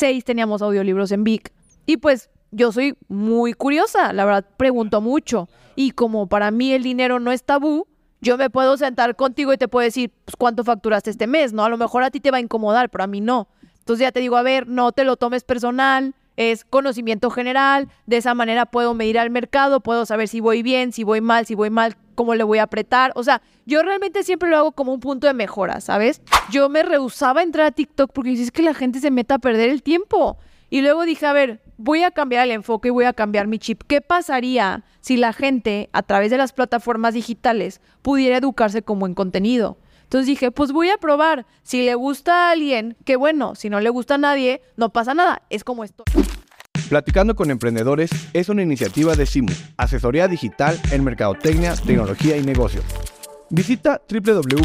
seis teníamos audiolibros en Vic. Y pues yo soy muy curiosa, la verdad, pregunto mucho. Y como para mí el dinero no es tabú, yo me puedo sentar contigo y te puedo decir, pues, ¿cuánto facturaste este mes? ¿No? A lo mejor a ti te va a incomodar, pero a mí no. Entonces ya te digo, a ver, no te lo tomes personal, es conocimiento general, de esa manera puedo medir al mercado, puedo saber si voy bien, si voy mal, si voy mal, cómo le voy a apretar. O sea, yo realmente siempre lo hago como un punto de mejora, ¿sabes? Yo me rehusaba a entrar a TikTok porque es que la gente se meta a perder el tiempo. Y luego dije, a ver, voy a cambiar el enfoque y voy a cambiar mi chip. ¿Qué pasaría si la gente, a través de las plataformas digitales, pudiera educarse como en contenido? Entonces dije, pues voy a probar. Si le gusta a alguien, qué bueno. Si no le gusta a nadie, no pasa nada. Es como esto. Platicando con Emprendedores es una iniciativa de Simu, asesoría digital en mercadotecnia, tecnología y negocios. Visita www.simu.mx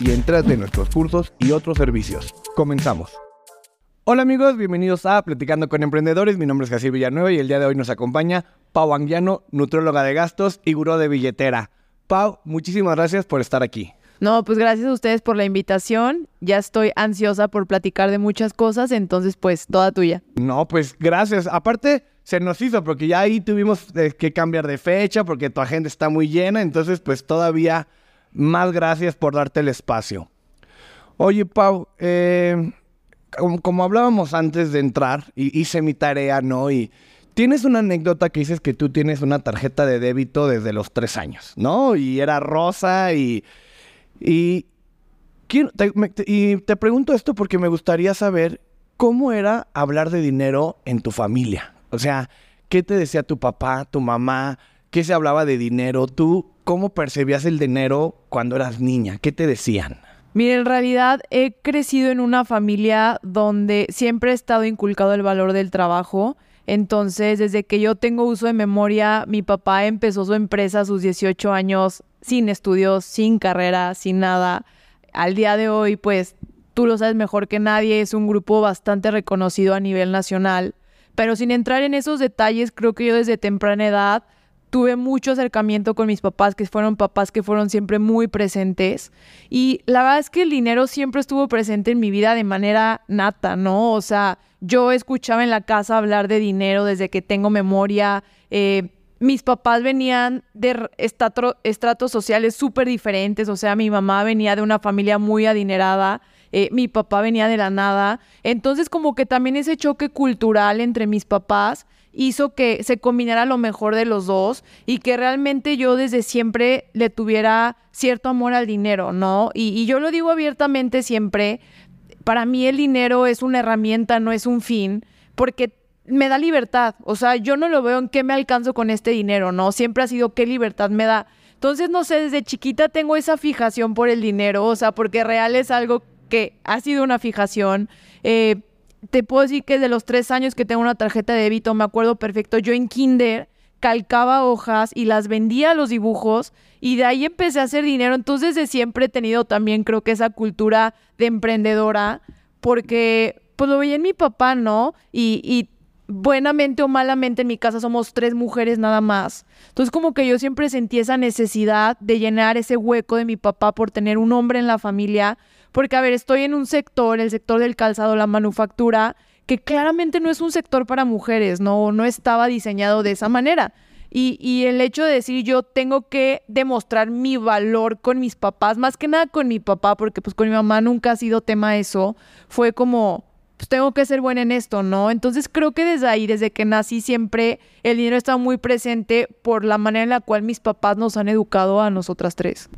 y entrate en nuestros cursos y otros servicios. Comenzamos. Hola amigos, bienvenidos a Platicando con Emprendedores. Mi nombre es Jaciel Villanueva y el día de hoy nos acompaña Pau Anguiano, nutróloga de gastos y gurú de billetera. Pau, muchísimas gracias por estar aquí. No, pues gracias a ustedes por la invitación. Ya estoy ansiosa por platicar de muchas cosas, entonces pues toda tuya. No, pues gracias. Aparte, se nos hizo porque ya ahí tuvimos eh, que cambiar de fecha porque tu agenda está muy llena, entonces pues todavía más gracias por darte el espacio. Oye, Pau, eh, como, hablábamos antes de entrar, y hice mi tarea, ¿no? Y tienes una anécdota que dices que tú tienes una tarjeta de débito desde los tres años, ¿no? Y era rosa y... Y, te, y te pregunto esto porque me gustaría saber cómo era hablar de dinero en tu familia. O sea, ¿qué te decía tu papá, tu mamá? ¿Qué se hablaba de dinero? ¿Tú cómo percibías el dinero cuando eras niña? ¿Qué te decían? Mire, en realidad he crecido en una familia donde siempre he estado inculcado el valor del trabajo. Entonces, desde que yo tengo uso de memoria, mi papá empezó su empresa a sus 18 años sin estudios, sin carrera, sin nada. Al día de hoy, pues tú lo sabes mejor que nadie, es un grupo bastante reconocido a nivel nacional. Pero sin entrar en esos detalles, creo que yo desde temprana edad tuve mucho acercamiento con mis papás, que fueron papás que fueron siempre muy presentes. Y la verdad es que el dinero siempre estuvo presente en mi vida de manera nata, ¿no? O sea, yo escuchaba en la casa hablar de dinero desde que tengo memoria. Eh, mis papás venían de estratos sociales súper diferentes, o sea, mi mamá venía de una familia muy adinerada, eh, mi papá venía de la nada, entonces como que también ese choque cultural entre mis papás hizo que se combinara lo mejor de los dos y que realmente yo desde siempre le tuviera cierto amor al dinero, ¿no? Y, yo lo digo abiertamente siempre, para mí el dinero es una herramienta, no es un fin, porque me da libertad, o sea, yo no lo veo en qué me alcanzo con este dinero, ¿no? Siempre ha sido qué libertad me da. Entonces, no sé, desde chiquita tengo esa fijación por el dinero, o sea, porque real es algo que ha sido una fijación. Eh, te puedo decir que de los tres años que tengo una tarjeta de débito, me acuerdo perfecto, yo en kinder calcaba hojas y las vendía los dibujos y de ahí empecé a hacer dinero. Entonces de siempre he tenido también creo que esa cultura de emprendedora porque pues lo veía en mi papá, ¿no? Y, y buenamente o malamente en mi casa somos tres mujeres nada más. Entonces como que yo siempre sentí esa necesidad de llenar ese hueco de mi papá por tener un hombre en la familia porque, a ver, estoy en un sector, el sector del calzado, la manufactura, que claramente no es un sector para mujeres, no, no estaba diseñado de esa manera. Y, el hecho de decir yo tengo que demostrar mi valor con mis papás, más que nada con mi papá, porque pues con mi mamá nunca ha sido tema eso, fue como, pues tengo que ser buena en esto, ¿no? Entonces creo que desde ahí, desde que nací, siempre el dinero está muy presente por la manera en la cual mis papás nos han educado a nosotras tres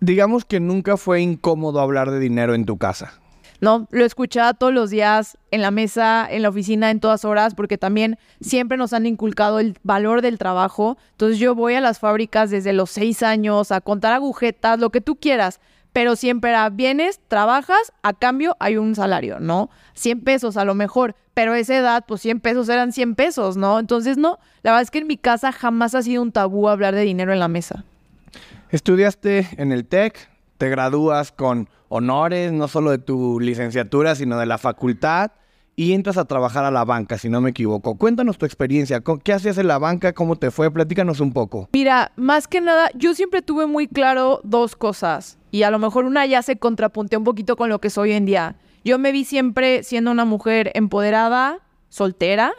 digamos que nunca fue incómodo hablar de dinero en tu casa. No, lo escuchaba todos los días en la mesa, en la oficina, en todas horas, porque también siempre nos han inculcado el valor del trabajo. Entonces yo voy a las fábricas desde los seis años a contar agujetas, lo que tú quieras, pero siempre vienes, trabajas, a cambio hay un salario, ¿no? 100 pesos a lo mejor, pero a esa edad, pues 100 pesos eran 100 pesos, ¿no? Entonces no, la verdad es que en mi casa jamás ha sido un tabú hablar de dinero en la mesa. Estudiaste en el TEC, te gradúas con honores, no solo de tu licenciatura, sino de la facultad, y entras a trabajar a la banca, si no me equivoco. Cuéntanos tu experiencia, ¿qué hacías en la banca? ¿Cómo te fue? Platícanos un poco. Mira, más que nada, yo siempre tuve muy claro dos cosas, y a lo mejor una ya se contrapuntea un poquito con lo que soy hoy en día. yo me vi siempre siendo una mujer empoderada, soltera,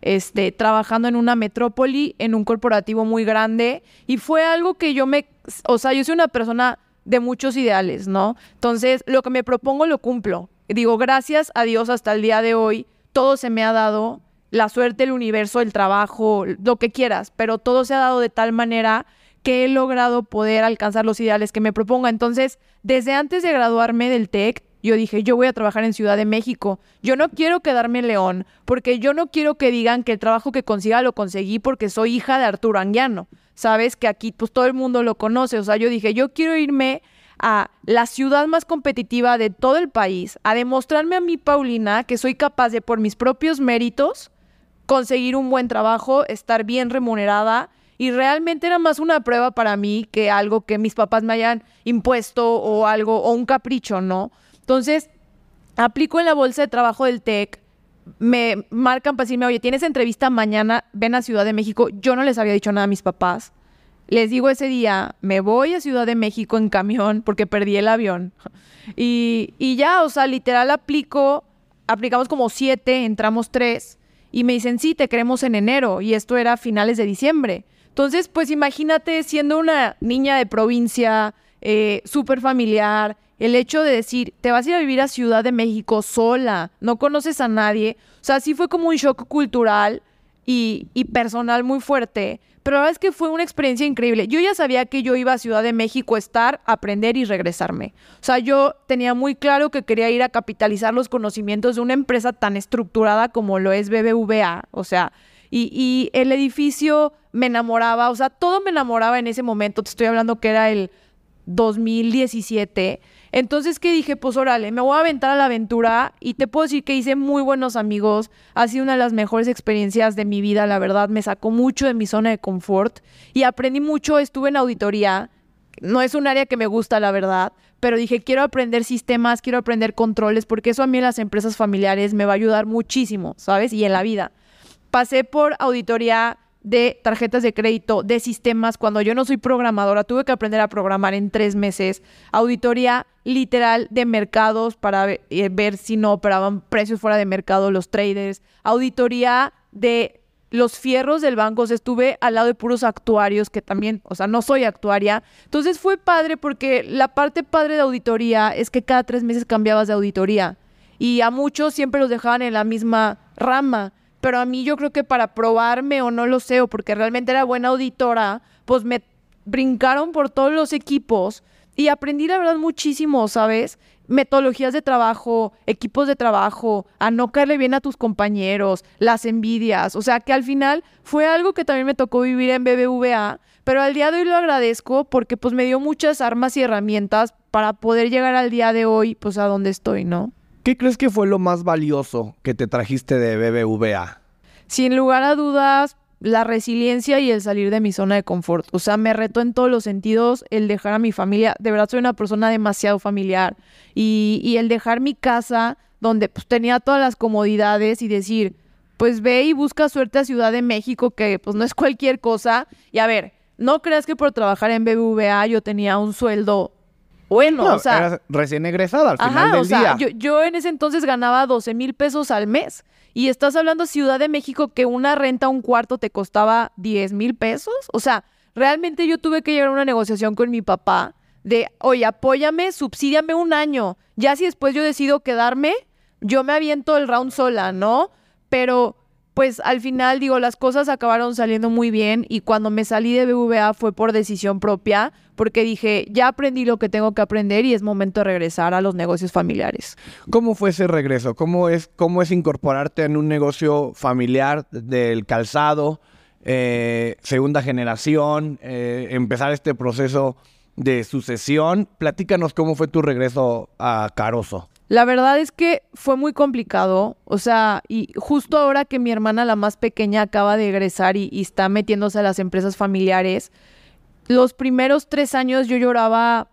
este, trabajando en una metrópoli, en un corporativo muy grande, y fue algo que yo me, o sea, yo soy una persona de muchos ideales, ¿no? Entonces, lo que me propongo lo cumplo. Digo, gracias a Dios hasta el día de hoy, todo se me ha dado, la suerte, el universo, el trabajo, lo que quieras, pero todo se ha dado de tal manera que he logrado poder alcanzar los ideales que me proponga. Entonces, desde antes de graduarme del TEC, yo dije, yo voy a trabajar en Ciudad de México. Yo no quiero quedarme en León, porque yo no quiero que digan que el trabajo que consiga lo conseguí porque soy hija de Arturo Anguiano. Sabes que aquí pues todo el mundo lo conoce. O sea, yo dije, yo quiero irme a la ciudad más competitiva de todo el país, a demostrarme a mí, Paulina, que soy capaz de por mis propios méritos conseguir un buen trabajo, estar bien remunerada y realmente era más una prueba para mí que algo que mis papás me hayan impuesto o algo o un capricho, ¿no? Entonces, aplico en la bolsa de trabajo del TEC, me marcan para decirme, oye, tienes entrevista mañana, ven a Ciudad de México. Yo no les había dicho nada a mis papás. Les digo ese día, me voy a Ciudad de México en camión porque perdí el avión. Y, y ya, o sea, literal aplico, aplicamos como siete, entramos tres. Y me dicen, sí, te queremos en enero. Y esto era finales de diciembre. Entonces, pues imagínate siendo una niña de provincia, eh, súper familiar, el hecho de decir, te vas a ir a vivir a Ciudad de México sola, no conoces a nadie. O sea, sí fue como un shock cultural y, personal muy fuerte. Pero la verdad es que fue una experiencia increíble. Yo ya sabía que yo iba a Ciudad de México a estar, aprender y regresarme. O sea, yo tenía muy claro que quería ir a capitalizar los conocimientos de una empresa tan estructurada como lo es BBVA. O sea, y, y el edificio me enamoraba. O sea, todo me enamoraba en ese momento. Te estoy hablando que era el 2017. Entonces, ¿qué dije? Pues órale, me voy a aventar a la aventura y te puedo decir que hice muy buenos amigos. Ha sido una de las mejores experiencias de mi vida, la verdad. Me sacó mucho de mi zona de confort y aprendí mucho. Estuve en auditoría. No es un área que me gusta, la verdad, pero dije, quiero aprender sistemas, quiero aprender controles, porque eso a mí en las empresas familiares me va a ayudar muchísimo, ¿sabes? Y en la vida. Pasé por auditoría de tarjetas de crédito, de sistemas. Cuando yo no soy programadora, tuve que aprender a programar en tres meses. Auditoría literal de mercados para eh, ver si no operaban precios fuera de mercado los traders. Auditoría de los fierros del banco. estuve al lado de puros actuarios que también, o sea, no soy actuaria. Entonces fue padre porque la parte padre de auditoría es que cada tres meses cambiabas de auditoría. Y a muchos siempre los dejaban en la misma rama pero a mí yo creo que para probarme o no lo sé, o porque realmente era buena auditora, pues me brincaron por todos los equipos y aprendí la verdad muchísimo, ¿sabes? Metodologías de trabajo, equipos de trabajo, a no caerle bien a tus compañeros, las envidias, o sea que al final fue algo que también me tocó vivir en BBVA, pero al día de hoy lo agradezco porque pues me dio muchas armas y herramientas para poder llegar al día de hoy pues a donde estoy, ¿no? ¿Qué crees que fue lo más valioso que te trajiste de BBVA? Sin lugar a dudas, la resiliencia y el salir de mi zona de confort. O sea, me reto en todos los sentidos el dejar a mi familia. De verdad soy una persona demasiado familiar. Y, el dejar mi casa donde pues, tenía todas las comodidades y decir, pues ve y busca suerte a Ciudad de México, que pues no es cualquier cosa. Y a ver, no creas que por trabajar en BBVA yo tenía un sueldo bueno, o sea. recién egresada al final del o sea, Yo, en ese entonces ganaba 12 mil pesos al mes. Y estás hablando Ciudad de México que una renta, un cuarto te costaba 10 mil pesos. O sea, realmente yo tuve que llegar a una negociación con mi papá de, oye, apóyame, subsídiame un año. Ya si después yo decido quedarme, yo me aviento el round sola, ¿no? Pero pues al final digo, las cosas acabaron saliendo muy bien y cuando me salí de BVA fue por decisión propia, porque dije, ya aprendí lo que tengo que aprender y es momento de regresar a los negocios familiares. ¿Cómo fue ese regreso? ¿Cómo es, cómo es incorporarte en un negocio familiar del calzado, eh, segunda generación, eh, empezar este proceso de sucesión? Platícanos cómo fue tu regreso a Caroso. La verdad es que fue muy complicado, o sea, y justo ahora que mi hermana, la más pequeña, acaba de egresar y, está metiéndose a las empresas familiares, los primeros tres años yo lloraba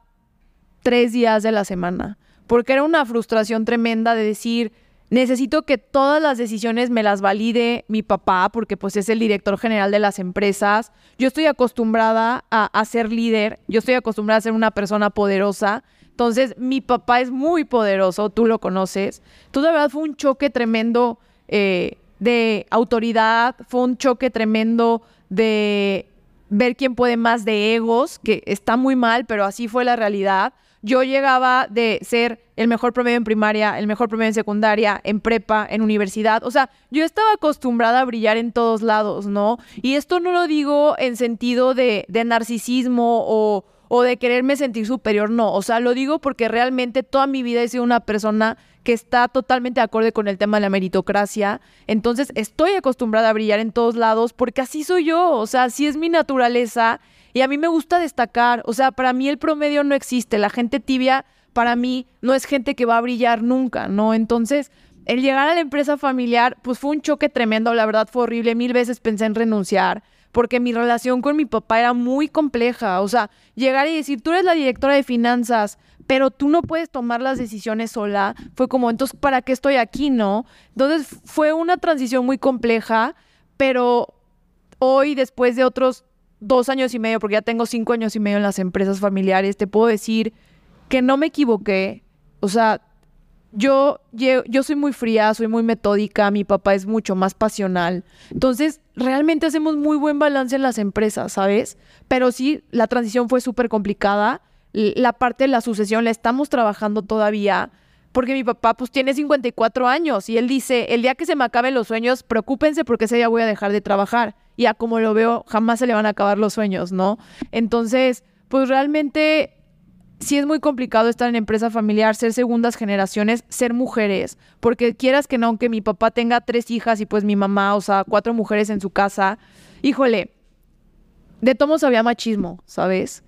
tres días de la semana, porque era una frustración tremenda de decir, necesito que todas las decisiones me las valide mi papá, porque pues es el director general de las empresas. Yo estoy acostumbrada a, a ser líder, yo estoy acostumbrada a ser una persona poderosa Entonces, mi papá es muy poderoso, tú lo conoces. Entonces, la verdad fue un choque tremendo eh, de autoridad, fue un choque tremendo de ver quién puede más de egos, que está muy mal, pero así fue la realidad. Yo llegaba de ser el mejor promedio en primaria, el mejor promedio en secundaria, en prepa, en universidad. O sea, yo estaba acostumbrada a brillar en todos lados, ¿no? Y esto no lo digo en sentido de, de narcisismo o, o de quererme sentir superior, no. O sea, lo digo porque realmente toda mi vida he sido una persona que está totalmente acorde con el tema de la meritocracia. Entonces estoy acostumbrada a brillar en todos lados porque así soy yo, o sea, así es mi naturaleza y a mí me gusta destacar, o sea, para mí el promedio no existe, la gente tibia para mí no es gente que va a brillar nunca, ¿no? Entonces, el llegar a la empresa familiar, pues fue un choque tremendo, la verdad fue horrible, mil veces pensé en renunciar porque mi relación con mi papá era muy compleja, o sea, llegar y decir, tú eres la directora de finanzas, pero tú no puedes tomar las decisiones sola. Fue como, entonces, ¿para qué estoy aquí, no? Entonces, fue una transición muy compleja, pero hoy, después de otros dos años y medio, porque ya tengo cinco años y medio en las empresas familiares, te puedo decir que no me equivoqué. O sea, yo, yo soy muy fría, soy muy metódica, mi papá es mucho más pasional. Entonces, realmente hacemos muy buen balance en las empresas, ¿sabes? Pero sí, la transición fue súper complicada la parte de la sucesión la estamos trabajando todavía, porque mi papá pues tiene 54 años y él dice, el día que se me acaben los sueños, preocúpense porque ese día voy a dejar de trabajar. Y a como lo veo, jamás se le van a acabar los sueños, ¿no? Entonces, pues realmente sí es muy complicado estar en empresa familiar, ser segundas generaciones, ser mujeres, porque quieras que no, aunque mi papá tenga tres hijas y pues mi mamá, o sea, cuatro mujeres en su casa, híjole, de todos había machismo, ¿sabes?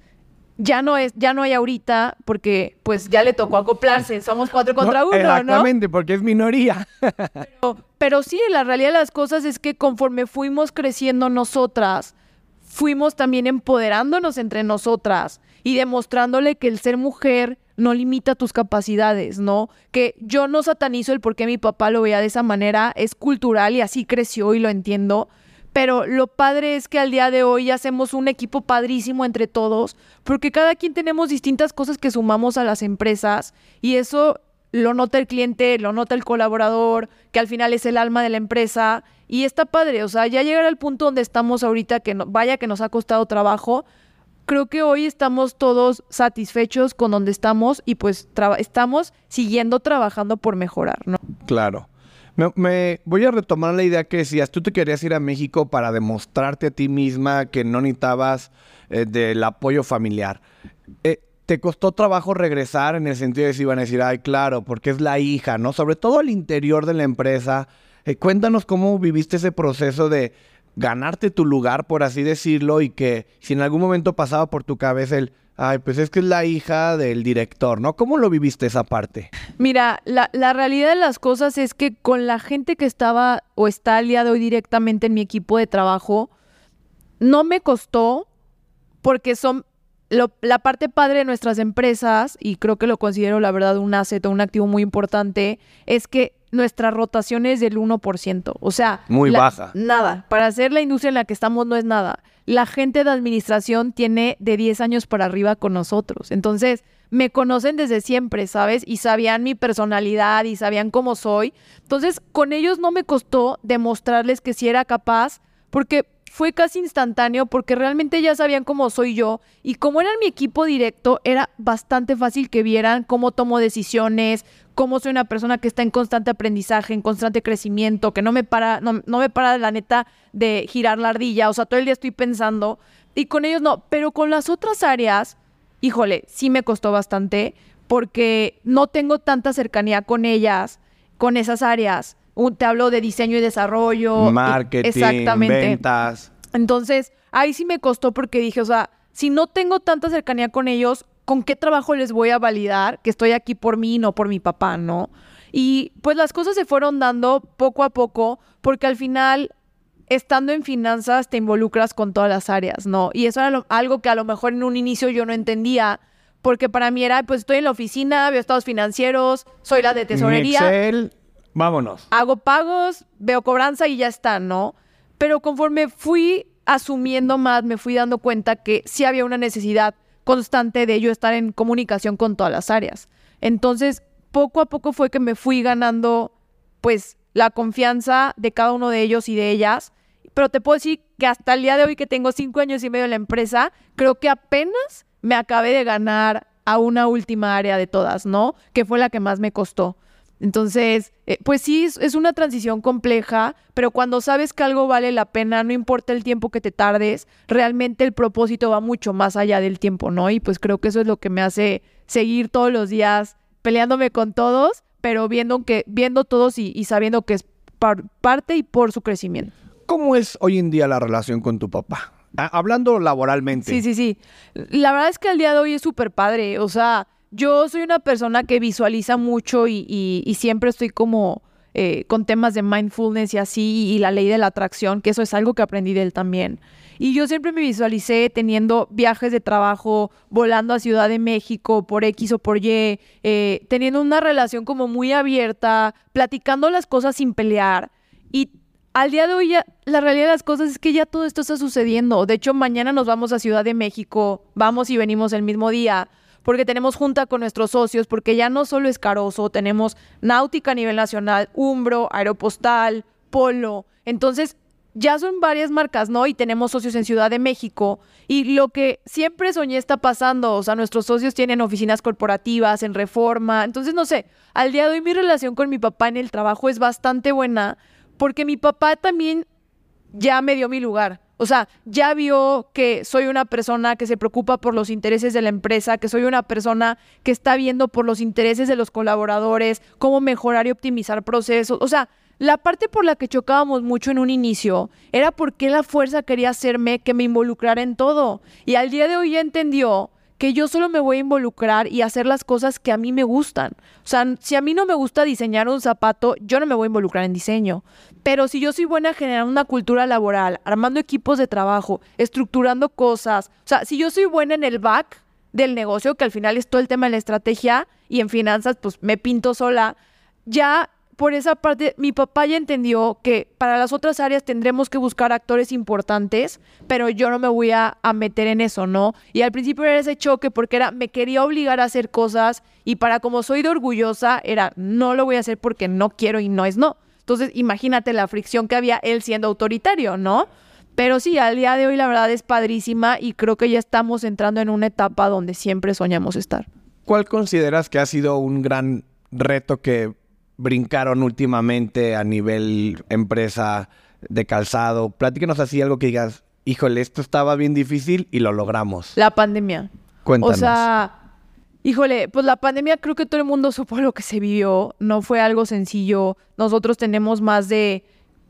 ya no es, ya no hay ahorita, porque pues ya le tocó acoplarse, somos cuatro contra uno, exactamente, porque es minoría. pero, pero sí, la realidad de las cosas es que conforme fuimos creciendo nosotras, fuimos también empoderándonos entre nosotras y demostrándole que el ser mujer no limita tus capacidades, ¿no? Que yo no satanizo el por qué mi papá lo veía de esa manera, es cultural y así creció y lo entiendo, pero lo padre es que al día de hoy hacemos un equipo padrísimo entre todos, porque cada quien tenemos distintas cosas que sumamos a las empresas y eso lo nota el cliente, lo nota el colaborador, que al final es el alma de la empresa y está padre, o sea, ya llegar al punto donde estamos ahorita, que no, vaya que nos ha costado trabajo, creo que hoy estamos todos satisfechos con donde estamos y pues estamos siguiendo trabajando por mejorar, ¿no? Claro. Me, voy a retomar la idea que decías, tú te querías ir a México para demostrarte a ti misma que no necesitabas eh, del apoyo familiar. Eh, ¿Te costó trabajo regresar en el sentido de si iban a decir, ay, claro, porque es la hija, ¿no? Sobre todo al interior de la empresa. Eh, cuéntanos cómo viviste ese proceso de ganarte tu lugar, por así decirlo, y que si en algún momento pasaba por tu cabeza el, Ay, pues es que es la hija del director, ¿no? ¿Cómo lo viviste esa parte? Mira, la, realidad de las cosas es que con la gente que estaba o está al día de hoy directamente en mi equipo de trabajo, no me costó porque son la parte padre de nuestras empresas, y creo que lo considero la verdad un asset o un activo muy importante, es que nuestra rotación es del 1%. O sea, muy baja. Nada. Para hacer la industria en la que estamos no es nada. La gente de administración tiene de 10 años para arriba con nosotros. Entonces, me conocen desde siempre, ¿sabes? Y sabían mi personalidad y sabían cómo soy. Entonces, con ellos no me costó demostrarles que sí era capaz, porque fue casi instantáneo porque realmente ya sabían cómo soy yo y como era mi equipo directo, era bastante fácil que vieran cómo tomo decisiones, cómo soy una persona que está en constante aprendizaje, en constante crecimiento, que no me para, no, me para la neta de girar la ardilla, o sea, todo el día estoy pensando y con ellos no, pero con las otras áreas, híjole, sí me costó bastante porque no tengo tanta cercanía con ellas, con esas áreas te hablo de diseño y desarrollo. Marketing, ventas. Entonces, ahí sí me costó porque dije, o sea, si no tengo tanta cercanía con ellos, ¿con qué trabajo les voy a validar que estoy aquí por mí, no por mi papá, no? Y pues las cosas se fueron dando poco a poco porque al final, estando en finanzas, te involucras con todas las áreas, ¿no? Y eso era algo que a lo mejor en un inicio yo no entendía porque para mí era, pues estoy en la oficina, veo estados financieros, soy la de tesorería. Excel, Vámonos. Hago pagos, veo cobranza y ya está, ¿no? Pero conforme fui asumiendo más, me fui dando cuenta que sí había una necesidad constante de yo estar en comunicación con todas las áreas. Entonces, poco a poco fue que me fui ganando, pues, la confianza de cada uno de ellos y de ellas. Pero te puedo decir que hasta el día de hoy que tengo cinco años y medio en la empresa, creo que apenas me acabé de ganar a una última área de todas, ¿no? Que fue la que más me costó. Entonces, eh, pues sí, es, una transición compleja, pero cuando sabes que algo vale la pena, no importa el tiempo que te tardes, realmente el propósito va mucho más allá del tiempo, ¿no? Y pues creo que eso es lo que me hace seguir todos los días peleándome con todos, pero viendo, que, viendo todos y, sabiendo que es parte y por su crecimiento. ¿Cómo es hoy en día la relación con tu papá? hablando laboralmente. Sí, sí, sí. La verdad es que el día de hoy es súper padre. O sea, yo soy una persona que visualiza mucho y, siempre estoy como eh, con temas de mindfulness y así, y la ley de la atracción, que eso es algo que aprendí de él también. Y yo siempre me visualicé teniendo viajes de trabajo, volando a Ciudad de México por X o por Y, eh, teniendo una relación como muy abierta, platicando las cosas sin pelear. Y al día de hoy la realidad de las cosas es que ya todo esto está sucediendo. De hecho, mañana nos vamos a Ciudad de México, vamos y venimos el mismo día porque tenemos junta con nuestros socios, porque ya no solo es Caroso, tenemos Náutica a nivel nacional, Umbro, Aeropostal, Polo. Entonces, ya son varias marcas, ¿no? Y tenemos socios en Ciudad de México. Y lo que siempre soñé está pasando. O sea, nuestros socios tienen oficinas corporativas en reforma. Entonces, no sé, al día de hoy mi relación con mi papá en el trabajo es bastante buena porque mi papá también ya me dio mi lugar. O sea, ya vio que soy una persona que se preocupa por los intereses de la empresa, que soy una persona que está viendo por los intereses de los colaboradores, cómo mejorar y optimizar procesos. O sea, la parte por la que chocábamos mucho en un inicio era porque la fuerza quería hacerme que me involucrara en todo. Y al día de hoy ya entendió que yo solo me voy a involucrar y hacer las cosas que a mí me gustan. O sea, si a mí no me gusta diseñar un zapato, yo no me voy a involucrar en diseño. Pero si yo soy buena generando una cultura laboral, armando equipos de trabajo, estructurando cosas, o sea, si yo soy buena en el back del negocio, que al final es todo el tema de la estrategia y en finanzas, pues me pinto sola, ya por esa parte, mi papá ya entendió que para las otras áreas tendremos que buscar actores importantes, pero yo no me voy a, meter en eso, ¿no? Y al principio era ese choque porque era, me quería obligar a hacer cosas y para como soy de orgullosa, era, no lo voy a hacer porque no quiero y no es no. Entonces, imagínate la fricción que había él siendo autoritario, ¿no? Pero sí, al día de hoy la verdad es padrísima y creo que ya estamos entrando en una etapa donde siempre soñamos estar. ¿Cuál consideras que ha sido un gran reto que brincaron últimamente a nivel empresa de calzado? Platíquenos así algo que digas, híjole, esto estaba bien difícil y lo logramos. La pandemia. Cuéntanos. O sea, híjole, pues la pandemia creo que todo el mundo supo lo que se vivió. No fue algo sencillo. Nosotros tenemos más de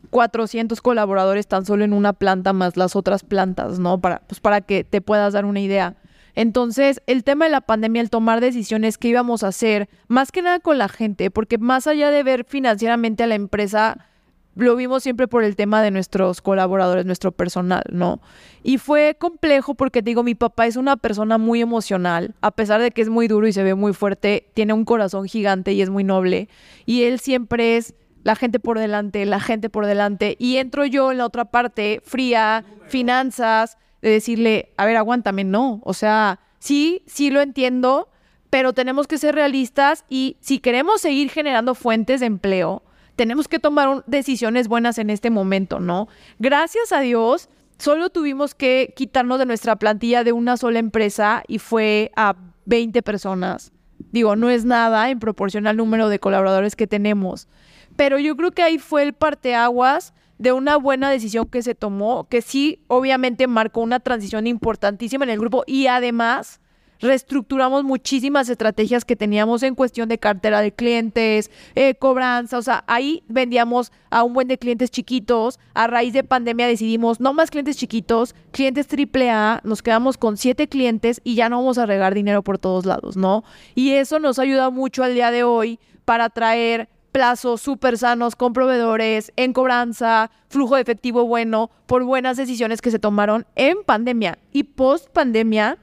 400 colaboradores tan solo en una planta más las otras plantas, ¿no? Para, pues para que te puedas dar una idea. Entonces, el tema de la pandemia, el tomar decisiones que íbamos a hacer, más que nada con la gente, porque más allá de ver financieramente a la empresa, lo vimos siempre por el tema de nuestros colaboradores, nuestro personal, ¿no? Y fue complejo porque digo, mi papá es una persona muy emocional, a pesar de que es muy duro y se ve muy fuerte, tiene un corazón gigante y es muy noble. Y él siempre es la gente por delante, la gente por delante. Y entro yo en la otra parte, fría, finanzas, de decirle, a ver, aguántame, no. O sea, sí, sí lo entiendo, pero tenemos que ser realistas y si queremos seguir generando fuentes de empleo, tenemos que tomar decisiones buenas en este momento, ¿no? Gracias a Dios, solo tuvimos que quitarnos de nuestra plantilla de una sola empresa y fue a 20 personas. Digo, no es nada en proporción al número de colaboradores que tenemos. Pero yo creo que ahí fue el parteaguas de una buena decisión que se tomó, que sí, obviamente marcó una transición importantísima en el grupo y además reestructuramos muchísimas estrategias que teníamos en cuestión de cartera de clientes, eh, cobranza, o sea, ahí vendíamos a un buen de clientes chiquitos, a raíz de pandemia decidimos no más clientes chiquitos, clientes AAA, nos quedamos con siete clientes y ya no vamos a regar dinero por todos lados, ¿no? Y eso nos ayuda mucho al día de hoy para traer plazos súper sanos con proveedores, en cobranza, flujo de efectivo bueno, por buenas decisiones que se tomaron en pandemia y post pandemia.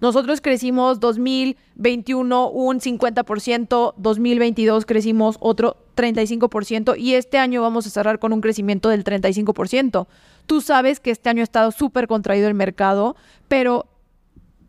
Nosotros crecimos 2021 un 50%, 2022 crecimos otro 35% y este año vamos a cerrar con un crecimiento del 35%. Tú sabes que este año ha estado súper contraído el mercado, pero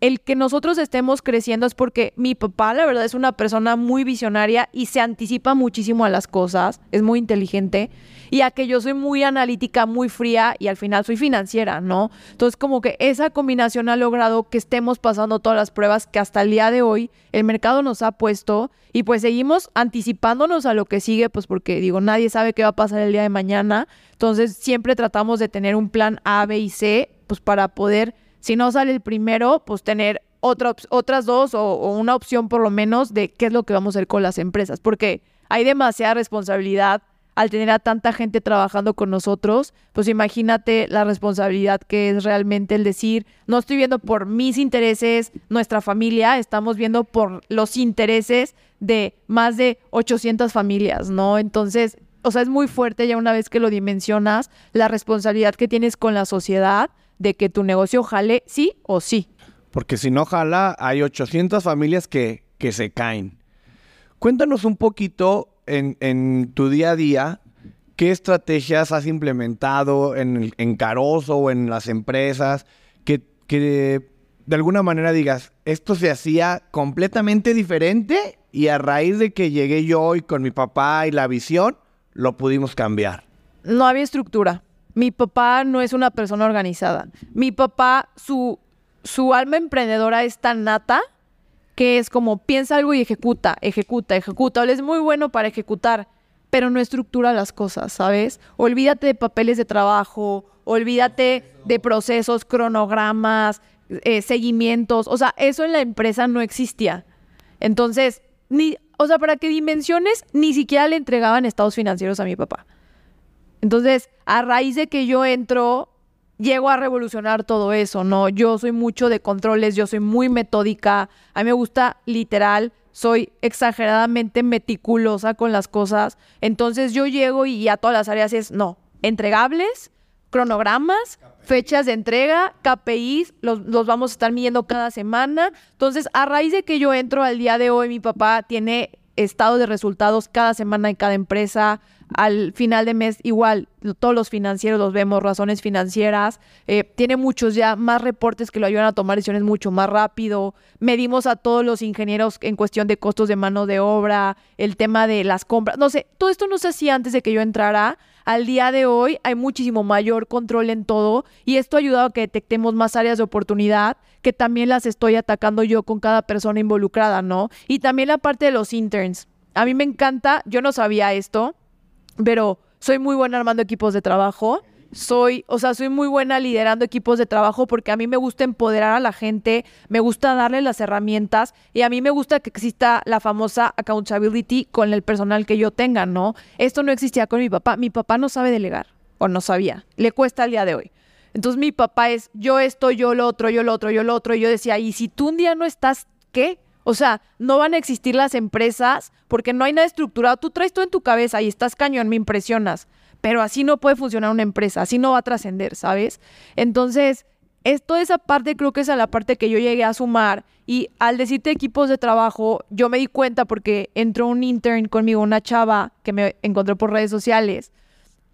el que nosotros estemos creciendo es porque mi papá, la verdad, es una persona muy visionaria y se anticipa muchísimo a las cosas, es muy inteligente, y a que yo soy muy analítica, muy fría y al final soy financiera, ¿no? Entonces, como que esa combinación ha logrado que estemos pasando todas las pruebas que hasta el día de hoy el mercado nos ha puesto y pues seguimos anticipándonos a lo que sigue, pues porque digo, nadie sabe qué va a pasar el día de mañana, entonces siempre tratamos de tener un plan A, B y C, pues para poder si no sale el primero, pues tener otra, otras dos o, una opción por lo menos de qué es lo que vamos a hacer con las empresas, porque hay demasiada responsabilidad al tener a tanta gente trabajando con nosotros, pues imagínate la responsabilidad que es realmente el decir, no estoy viendo por mis intereses, nuestra familia, estamos viendo por los intereses de más de 800 familias, ¿no? Entonces, o sea, es muy fuerte ya una vez que lo dimensionas, la responsabilidad que tienes con la sociedad de que tu negocio jale sí o sí. Porque si no jala, hay 800 familias que, que se caen. Cuéntanos un poquito en, tu día a día, ¿qué estrategias has implementado en, en Caroso o en las empresas que, que de alguna manera digas, esto se hacía completamente diferente y a raíz de que llegué yo y con mi papá y la visión, lo pudimos cambiar? No había estructura. Mi papá no es una persona organizada. Mi papá, su, su alma emprendedora es tan nata que es como piensa algo y ejecuta, ejecuta, ejecuta. Él es muy bueno para ejecutar, pero no estructura las cosas, ¿sabes? Olvídate de papeles de trabajo, olvídate de procesos, cronogramas, eh, seguimientos. O sea, eso en la empresa no existía. Entonces, ni, o sea, para que dimensiones, ni siquiera le entregaban estados financieros a mi papá. Entonces, a raíz de que yo entro, llego a revolucionar todo eso, ¿no? Yo soy mucho de controles, yo soy muy metódica, a mí me gusta literal, soy exageradamente meticulosa con las cosas. Entonces yo llego y a todas las áreas es, no, entregables, cronogramas, fechas de entrega, KPIs, los, los, vamos a estar midiendo cada semana. Entonces, a raíz de que yo entro al día de hoy, mi papá tiene estado de resultados cada semana en cada empresa, al final de mes igual todos los financieros los vemos, razones financieras, eh, tiene muchos ya más reportes que lo ayudan a tomar decisiones mucho más rápido, medimos a todos los ingenieros en cuestión de costos de mano de obra, el tema de las compras, no sé, todo esto no se hacía antes de que yo entrara, al día de hoy hay muchísimo mayor control en todo y esto ha ayudado a que detectemos más áreas de oportunidad que también las estoy atacando yo con cada persona involucrada, ¿no? Y también la parte de los interns. A mí me encanta, yo no sabía esto, pero soy muy buena armando equipos de trabajo. Soy, o sea, soy muy buena liderando equipos de trabajo porque a mí me gusta empoderar a la gente, me gusta darle las herramientas y a mí me gusta que exista la famosa accountability con el personal que yo tenga, ¿no? Esto no existía con mi papá. Mi papá no sabe delegar o no sabía. Le cuesta al día de hoy. Entonces mi papá es yo esto, yo lo otro, yo lo otro, yo lo otro. Y yo decía, ¿y si tú un día no estás, qué? O sea, no van a existir las empresas porque no hay nada estructurado. Tú traes todo en tu cabeza y estás cañón, me impresionas. Pero así no puede funcionar una empresa, así no va a trascender, ¿sabes? Entonces, esto, esa parte creo que es a la parte que yo llegué a sumar. Y al decirte equipos de trabajo, yo me di cuenta porque entró un intern conmigo, una chava que me encontró por redes sociales.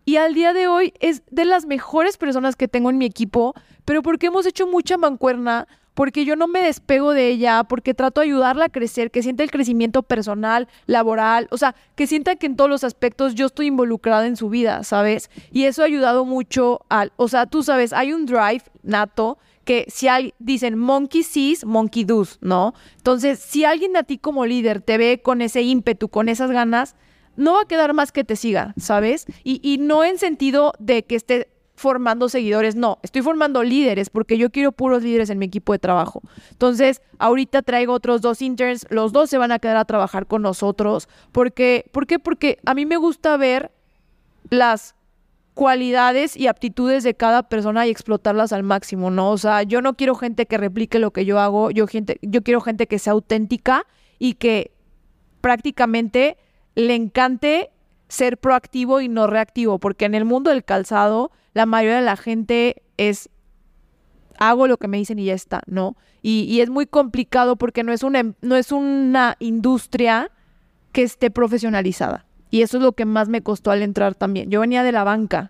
Y al día de hoy es de las mejores personas que tengo en mi equipo, pero porque hemos hecho mucha mancuerna, porque yo no me despego de ella, porque trato de ayudarla a crecer, que sienta el crecimiento personal, laboral, o sea, que sienta que en todos los aspectos yo estoy involucrada en su vida, ¿sabes? Y eso ha ayudado mucho al, o sea, tú sabes, hay un drive nato que si hay, dicen monkey sees, monkey does, ¿no? Entonces, si alguien a ti como líder te ve con ese ímpetu, con esas ganas, no va a quedar más que te siga, ¿sabes? Y, y no en sentido de que esté formando seguidores, no, estoy formando líderes porque yo quiero puros líderes en mi equipo de trabajo. Entonces, ahorita traigo otros dos interns, los dos se van a quedar a trabajar con nosotros. Porque, ¿Por qué? Porque a mí me gusta ver las cualidades y aptitudes de cada persona y explotarlas al máximo, ¿no? O sea, yo no quiero gente que replique lo que yo hago, yo, gente, yo quiero gente que sea auténtica y que prácticamente le encante ser proactivo y no reactivo, porque en el mundo del calzado la mayoría de la gente es hago lo que me dicen y ya está, ¿no? Y, es muy complicado porque no es, una, no es una industria que esté profesionalizada. Y eso es lo que más me costó al entrar también. Yo venía de la banca.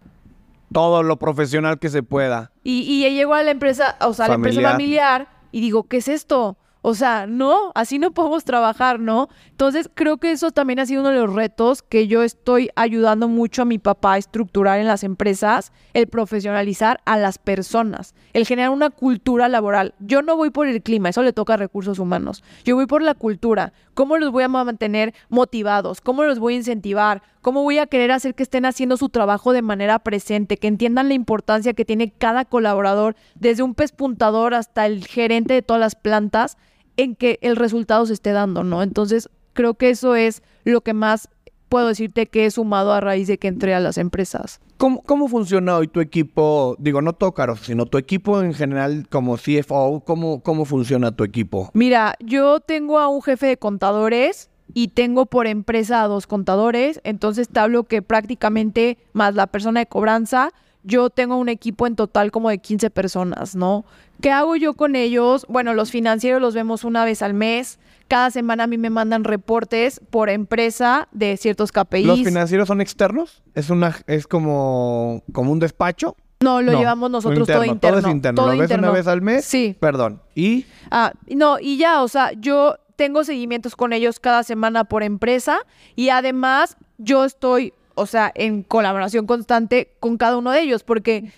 Todo lo profesional que se pueda. Y, y llegó a la empresa, o sea, a la empresa familiar, y digo, ¿qué es esto? O sea, no, así no podemos trabajar, ¿no? Entonces, creo que eso también ha sido uno de los retos que yo estoy ayudando mucho a mi papá a estructurar en las empresas, el profesionalizar a las personas, el generar una cultura laboral. Yo no voy por el clima, eso le toca a recursos humanos. Yo voy por la cultura. ¿Cómo los voy a mantener motivados? ¿Cómo los voy a incentivar? ¿Cómo voy a querer hacer que estén haciendo su trabajo de manera presente, que entiendan la importancia que tiene cada colaborador, desde un pespuntador hasta el gerente de todas las plantas? En que el resultado se esté dando, ¿no? Entonces, creo que eso es lo que más puedo decirte que he sumado a raíz de que entré a las empresas. ¿Cómo, cómo funciona hoy tu equipo? Digo, no Tócaro, sino tu equipo en general como CFO. ¿Cómo, ¿Cómo funciona tu equipo? Mira, yo tengo a un jefe de contadores y tengo por empresa a dos contadores. Entonces te hablo que prácticamente más la persona de cobranza, yo tengo un equipo en total como de 15 personas, ¿no? ¿Qué hago yo con ellos? Bueno, los financieros los vemos una vez al mes. Cada semana a mí me mandan reportes por empresa de ciertos KPIs. ¿Los financieros son externos? ¿Es una es como, como un despacho? No, lo llevamos nosotros todo interno. Todo es interno. ¿Lo ves una vez al mes? Sí. Perdón. ¿Y? Ah, no, y ya, o sea, yo tengo seguimientos con ellos cada semana por empresa y además yo estoy o sea, en colaboración constante con cada uno de ellos, porque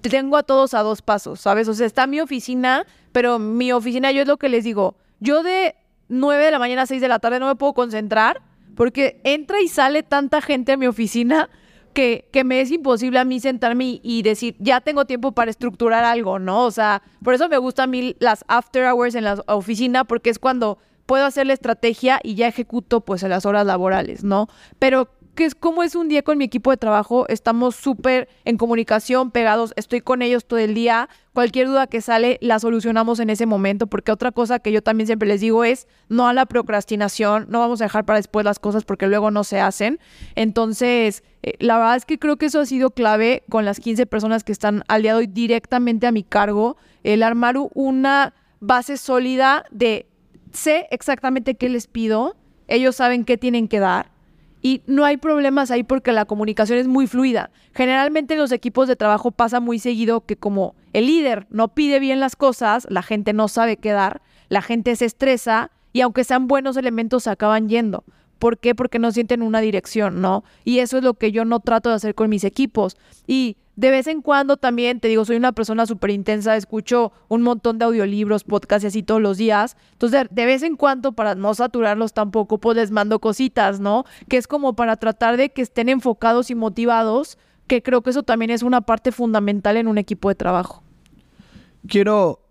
tengo a todos a dos pasos, ¿sabes? O sea, está mi oficina, pero mi oficina, yo es lo que les digo, yo de 9 de la mañana a 6 de la tarde no me puedo concentrar porque entra y sale tanta gente a mi oficina que, que, me es imposible a mí sentarme y, decir, ya tengo tiempo para estructurar algo, ¿no? O sea, por eso me gustan a mí las after hours en la oficina, porque es cuando puedo hacer la estrategia y ya ejecuto pues en las horas laborales, ¿no? Pero es como es un día con mi equipo de trabajo, estamos súper en comunicación, pegados, estoy con ellos todo el día, cualquier duda que sale la solucionamos en ese momento, porque otra cosa que yo también siempre les digo es no a la procrastinación, no vamos a dejar para después las cosas porque luego no se hacen. Entonces, eh, la verdad es que creo que eso ha sido clave con las 15 personas que están al día de hoy directamente a mi cargo, el armar una base sólida de sé exactamente qué les pido, ellos saben qué tienen que dar y no hay problemas ahí porque la comunicación es muy fluida. Generalmente en los equipos de trabajo pasa muy seguido que como el líder no pide bien las cosas, la gente no sabe qué dar, la gente se estresa y aunque sean buenos elementos se acaban yendo. ¿Por qué? Porque no sienten una dirección, ¿no? Y eso es lo que yo no trato de hacer con mis equipos. Y de vez en cuando también, te digo, soy una persona súper intensa, escucho un montón de audiolibros, podcasts y así todos los días. Entonces, de vez en cuando, para no saturarlos tampoco, pues les mando cositas, ¿no? Que es como para tratar de que estén enfocados y motivados, que creo que eso también es una parte fundamental en un equipo de trabajo. Quiero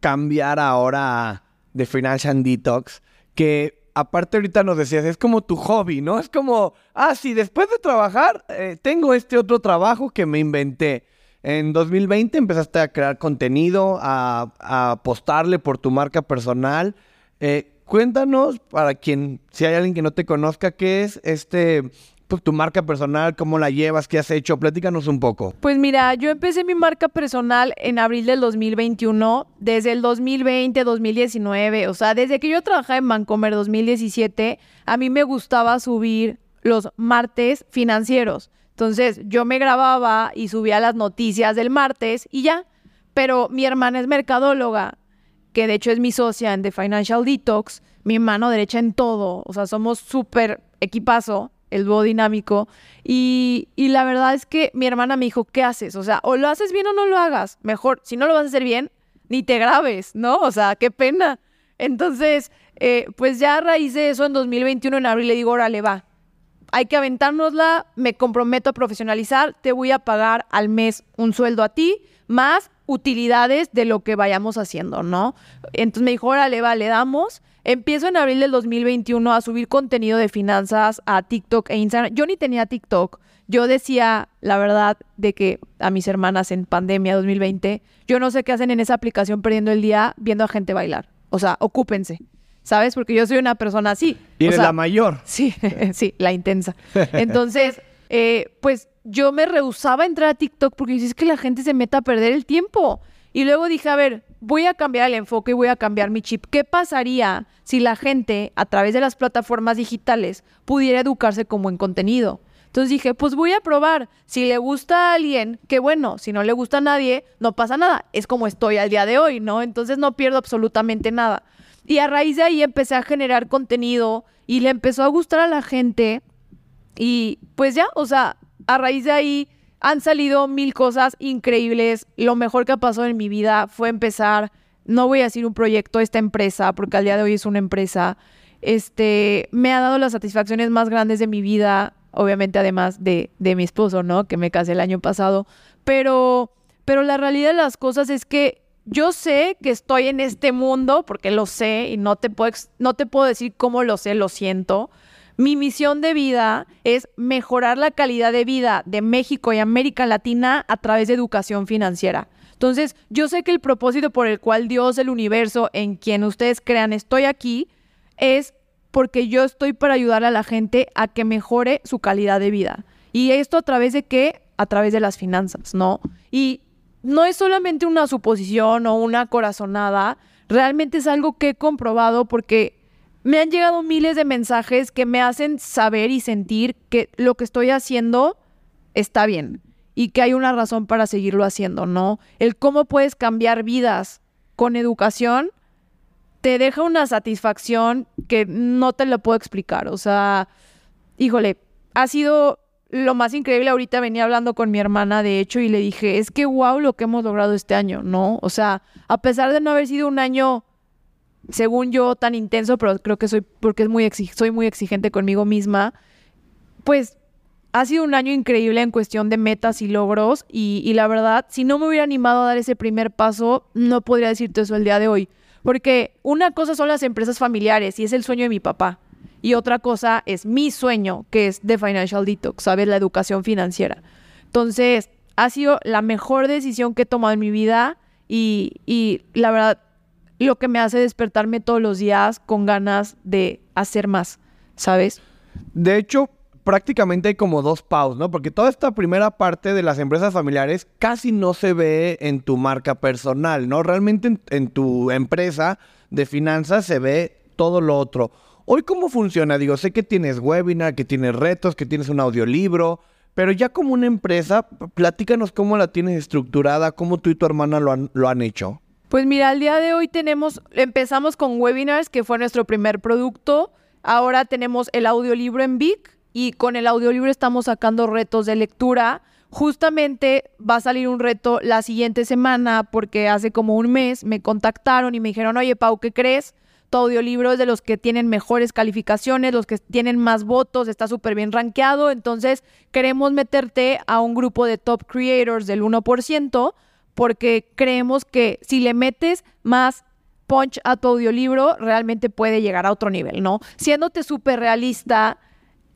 cambiar ahora de Financial Detox, que aparte ahorita nos decías, es como tu hobby, ¿no? Es como, ah, sí, después de trabajar, eh, tengo este otro trabajo que me inventé. En 2020 empezaste a crear contenido, a, apostarle por tu marca personal. Eh, cuéntanos, para quien, si hay alguien que no te conozca, qué es este pues, tu marca personal, cómo la llevas, qué has hecho. Platícanos un poco. Pues mira, yo empecé mi marca personal en abril del 2021, desde el 2020, 2019, o sea, desde que yo trabajaba en Bancomer 2017, a mí me gustaba subir los martes financieros. Entonces, yo me grababa y subía las noticias del martes y ya. Pero mi hermana es mercadóloga, que de hecho es mi socia en The Financial Detox, mi mano derecha en todo, o sea, somos súper equipazo el dúo dinámico. Y, y, la verdad es que mi hermana me dijo, ¿qué haces? O sea, o lo haces bien o no lo hagas. Mejor, si no lo vas a hacer bien, ni te grabes, ¿no? O sea, qué pena. Entonces, eh, pues ya a raíz de eso, en 2021, en abril, le digo, órale, va. Hay que aventárnosla, me comprometo a profesionalizar, te voy a pagar al mes un sueldo a ti, más utilidades de lo que vayamos haciendo, ¿no? Entonces me dijo, órale, va, le damos. Empiezo en abril del 2021 a subir contenido de finanzas a TikTok e Instagram. Yo ni tenía TikTok. Yo decía, la verdad, de que a mis hermanas en pandemia 2020, yo no sé qué hacen en esa aplicación perdiendo el día viendo a gente bailar. O sea, ocúpense. ¿Sabes? Porque yo soy una persona así. Y eres la mayor. Sí, sí, la intensa. Entonces, eh, pues yo me rehusaba a entrar a TikTok porque es que la gente se meta a perder el tiempo. Y luego dije, a ver, voy a cambiar el enfoque y voy a cambiar mi chip. ¿Qué pasaría si la gente, a través de las plataformas digitales, pudiera educarse como en contenido? Entonces dije, pues voy a probar. Si le gusta a alguien, qué bueno. Si no le gusta a nadie, no pasa nada. Es como estoy al día de hoy, ¿no? Entonces no pierdo absolutamente nada. Y a raíz de ahí empecé a generar contenido y le empezó a gustar a la gente. Y pues ya, o sea, a raíz de ahí han salido mil cosas increíbles. Lo mejor que ha pasado en mi vida fue empezar, no voy a decir un proyecto, esta empresa, porque al día de hoy es una empresa. Este, me ha dado las satisfacciones más grandes de mi vida obviamente además de, de mi esposo, ¿no? Que me casé el año pasado, pero, pero la realidad de las cosas es que yo sé que estoy en este mundo, porque lo sé y no te puedo, no te puedo decir cómo lo sé, lo siento. Mi misión de vida es mejorar la calidad de vida de México y América Latina a través de educación financiera. Entonces, yo sé que el propósito por el cual Dios, el universo, en quien ustedes crean, estoy aquí, es porque yo estoy para ayudar a la gente a que mejore su calidad de vida. Y esto a través de qué? A través de las finanzas, ¿no? Y no es solamente una suposición o una corazonada, realmente es algo que he comprobado porque me han llegado miles de mensajes que me hacen saber y sentir que lo que estoy haciendo está bien y que hay una razón para seguirlo haciendo, ¿no? El cómo puedes cambiar vidas con educación te deja una satisfacción que no te lo puedo explicar. O sea, híjole, ha sido lo más increíble. Ahorita venía hablando con mi hermana, de hecho, y le dije, es que wow lo que hemos logrado este año, ¿no? O sea, a pesar de no haber sido un año, según yo, tan intenso, pero creo que soy, porque es muy soy muy exigente conmigo misma, pues ha sido un año increíble en cuestión de metas y logros. Y, la verdad, si no me hubiera animado a dar ese primer paso, no podría decirte eso el día de hoy. Porque una cosa son las empresas familiares y es el sueño de mi papá. Y otra cosa es mi sueño, que es de Financial Detox, ¿sabes? La educación financiera. Entonces, ha sido la mejor decisión que he tomado en mi vida y, y la verdad, lo que me hace despertarme todos los días con ganas de hacer más, ¿sabes? De hecho, prácticamente hay como dos paus, ¿no? Porque toda esta primera parte de las empresas familiares casi no se ve en tu marca personal, ¿no? Realmente en, tu empresa de finanzas se ve todo lo otro. Hoy, ¿cómo funciona? Digo, sé que tienes webinar, que tienes retos, que tienes un audiolibro, pero ya como una empresa, platícanos cómo la tienes estructurada, cómo tú y tu hermana lo han, lo han hecho. Pues mira, al día de hoy tenemos, empezamos con webinars, que fue nuestro primer producto. Ahora tenemos el audiolibro en Vic, y con el audiolibro estamos sacando retos de lectura. Justamente va a salir un reto la siguiente semana porque hace como un mes me contactaron y me dijeron, oye Pau, ¿qué crees? Tu audiolibro es de los que tienen mejores calificaciones, los que tienen más votos, está súper bien rankeado, entonces queremos meterte a un grupo de top creators del 1% porque creemos que si le metes más punch a tu audiolibro, realmente puede llegar a otro nivel, ¿no? Siéndote súper realista,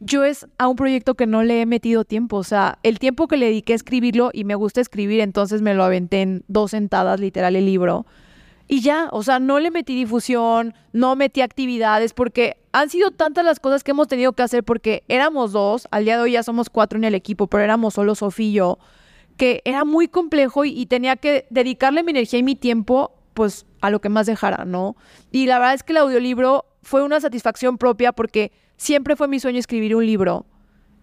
yo es a un proyecto que no le he metido tiempo. O sea, el tiempo que le dediqué a escribirlo y me gusta escribir, entonces me lo aventé en dos sentadas, literal, el libro. Y ya, o sea, no le metí difusión, no metí actividades, porque han sido tantas las cosas que hemos tenido que hacer, porque éramos dos, al día de hoy ya somos cuatro en el equipo, pero éramos solo Sofía y yo, que era muy complejo y, tenía que dedicarle mi energía y mi tiempo, pues, a lo que más dejara, ¿no? Y la verdad es que el audiolibro fue una satisfacción propia porque siempre fue mi sueño escribir un libro.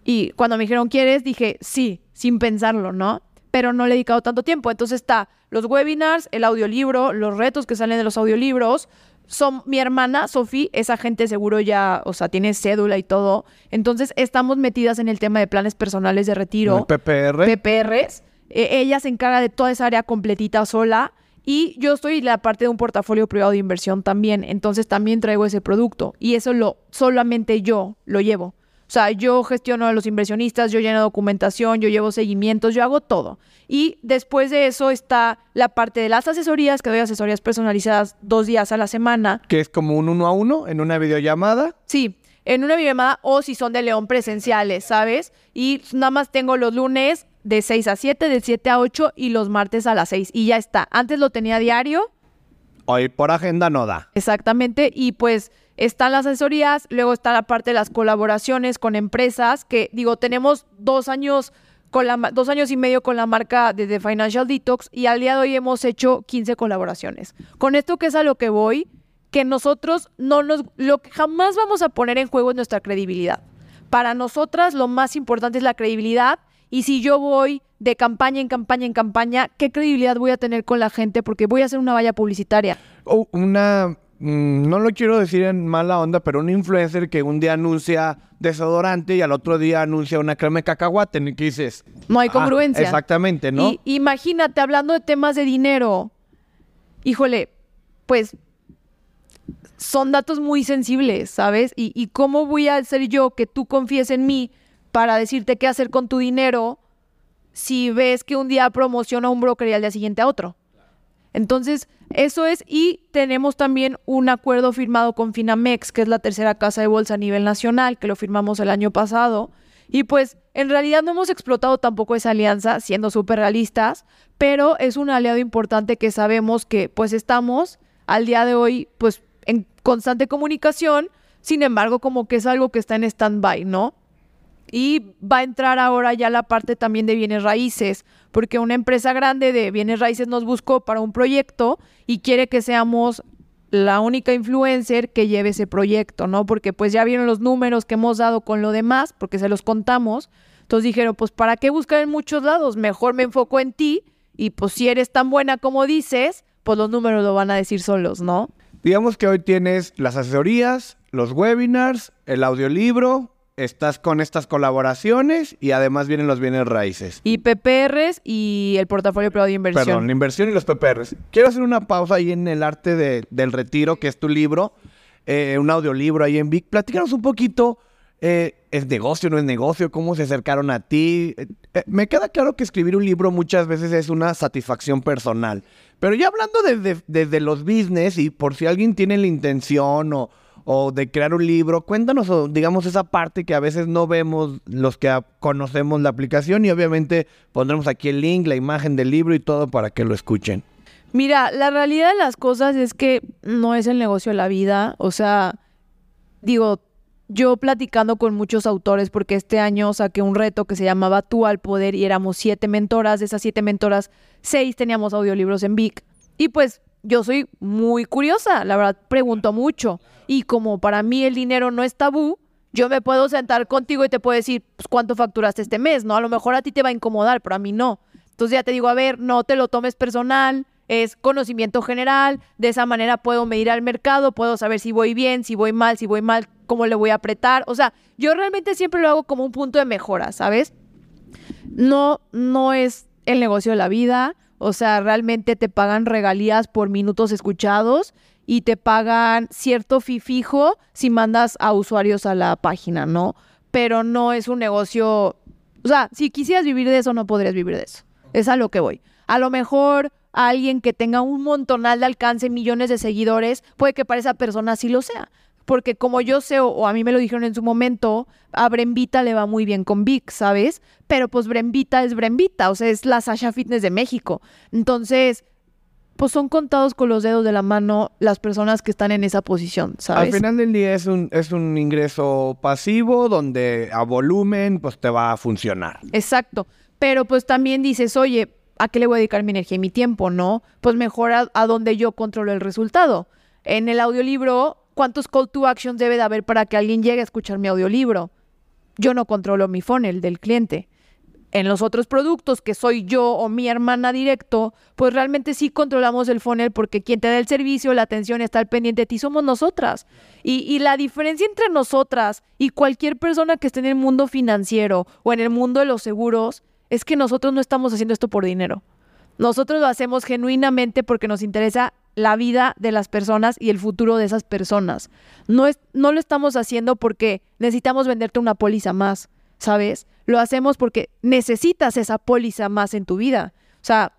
Y cuando me dijeron, ¿quieres? Dije, sí, sin pensarlo, ¿no? Pero no le he dedicado tanto tiempo. Entonces está los webinars, el audiolibro, los retos que salen de los audiolibros. Son mi hermana, Sofi, esa gente seguro ya, o sea, tiene cédula y todo. Entonces estamos metidas en el tema de planes personales de retiro. PPR. PPRs. E, ella se encarga de toda esa área completita sola. Y yo estoy la parte de un portafolio privado de inversión también, entonces también traigo ese producto y eso lo solamente yo lo llevo. O sea, yo gestiono a los inversionistas, yo lleno documentación, yo llevo seguimientos, yo hago todo. Y después de eso está la parte de las asesorías, que doy asesorías personalizadas dos días a la semana. Que es como un uno a uno en una videollamada. Sí, en una videollamada o si son de León presenciales, ¿sabes? Y nada más tengo los lunes de 6 a 7, de 7 a 8 y los martes a las 6. Y ya está. Antes lo tenía diario. Hoy por agenda no da. Exactamente. Y pues están las asesorías, luego está la parte de las colaboraciones con empresas, que digo, tenemos dos años con la, dos años y medio con la marca de The Financial Detox y al día de hoy hemos hecho 15 colaboraciones. Con esto que es a lo que voy, que nosotros no nos, lo que jamás vamos a poner en juego es nuestra credibilidad Para nosotras lo más importante es la credibilidad y si yo voy de campaña en campaña en campaña, ¿qué credibilidad voy a tener con la gente? Porque voy a hacer una valla publicitaria. Una, no lo quiero decir en mala onda, pero un influencer que un día anuncia desodorante y al otro día anuncia una crema de cacahuate, ¿y ¿qué dices? No hay Ah, congruencia. exactamente, ¿no? Y imagínate, hablando de temas de dinero, híjole, pues son datos muy sensibles, ¿sabes? Y, y cómo voy a hacer yo que tú confíes en mí para decirte qué hacer con tu dinero si ves que un día promociona a un broker y al día siguiente a otro. Entonces, eso es, y tenemos también un acuerdo firmado con Finamex, que es la tercera casa de bolsa a nivel nacional, que lo firmamos el año pasado. Y pues, en realidad no hemos explotado tampoco esa alianza, siendo súper realistas, pero es un aliado importante que sabemos que pues estamos al día de hoy pues en constante comunicación, sin embargo como que es algo que está en stand-by, ¿no? Y va a entrar ahora ya la parte también de bienes raíces, porque una empresa grande de bienes raíces nos buscó para un proyecto y quiere que seamos la única influencer que lleve ese proyecto, ¿no? Porque pues ya vieron los números que hemos dado con lo demás, porque se los contamos. Entonces dijeron, pues ¿para qué buscar en muchos lados? Mejor me enfoco en ti y pues si eres tan buena como dices, pues los números lo van a decir solos, ¿no? Digamos que hoy tienes las asesorías, los webinars, el audiolibro, estás con estas colaboraciones y además vienen los bienes raíces. Y PPRs y el portafolio privado de inversión. Perdón, la inversión y los PPRs. Quiero hacer una pausa ahí en el arte de- del retiro, que es tu libro, eh, un audiolibro ahí en Vic. Platícanos un poquito, eh, ¿es negocio, no es negocio? ¿Cómo se acercaron a ti? Eh, me queda claro que escribir un libro muchas veces es una satisfacción personal. Pero ya hablando desde, desde los business y por si alguien tiene la intención o, o de crear un libro, cuéntanos, digamos, esa parte que a veces no vemos los que conocemos la aplicación y obviamente pondremos aquí el link, la imagen del libro y todo para que lo escuchen. Mira, la realidad de las cosas es que no es el negocio de la vida. O sea, digo, yo platicando con muchos autores, porque este año saqué un reto que se llamaba Tú al Poder y éramos siete mentoras. De esas siete mentoras, seis teníamos audiolibros en Vic. Y pues yo soy muy curiosa, la verdad, pregunto mucho. Y como para mí el dinero no es tabú, yo me puedo sentar contigo y te puedo decir, pues, ¿cuánto facturaste este mes? No, a lo mejor a ti te va a incomodar, pero a mí no. Entonces ya te digo, a ver, no te lo tomes personal, es conocimiento general, de esa manera puedo medir al mercado, puedo saber si voy bien, si voy mal, si voy mal, cómo le voy a apretar. O sea, yo realmente siempre lo hago como un punto de mejora, ¿sabes? No, no es el negocio de la vida, o sea, realmente te pagan regalías por minutos escuchados y te pagan cierto fee fijo si mandas a usuarios a la página, ¿no? Pero no es un negocio, o sea, si quisieras vivir de eso, no podrías vivir de eso. Es a lo que voy. A lo mejor alguien que tenga un montonal de alcance, millones de seguidores, puede que para esa persona sí lo sea. Porque como yo sé, o, o a mí me lo dijeron en su momento, a Brembita le va muy bien con Vic, ¿sabes? Pero pues Brembita es Brembita, o sea, es la Sasha Fitness de México. Entonces, pues son contados con los dedos de la mano las personas que están en esa posición, ¿sabes? Al final del día es un, es un ingreso pasivo donde a volumen pues te va a funcionar. Exacto. Pero pues también dices, oye, ¿a qué le voy a dedicar mi energía y mi tiempo, no? Pues mejor a, a donde yo controlo el resultado. En el audiolibro, ¿cuántos call to actions debe de haber para que alguien llegue a escuchar mi audiolibro? Yo no controlo mi funnel del cliente. En los otros productos, que soy yo o mi hermana directo, pues realmente sí controlamos el funnel porque quien te da el servicio, la atención, está al pendiente de ti, somos nosotras. Y, y la diferencia entre nosotras y cualquier persona que esté en el mundo financiero o en el mundo de los seguros es que nosotros no estamos haciendo esto por dinero. Nosotros lo hacemos genuinamente porque nos interesa la vida de las personas y el futuro de esas personas. No, es, no lo estamos haciendo porque necesitamos venderte una póliza más, ¿sabes? Lo hacemos porque necesitas esa póliza más en tu vida. O sea,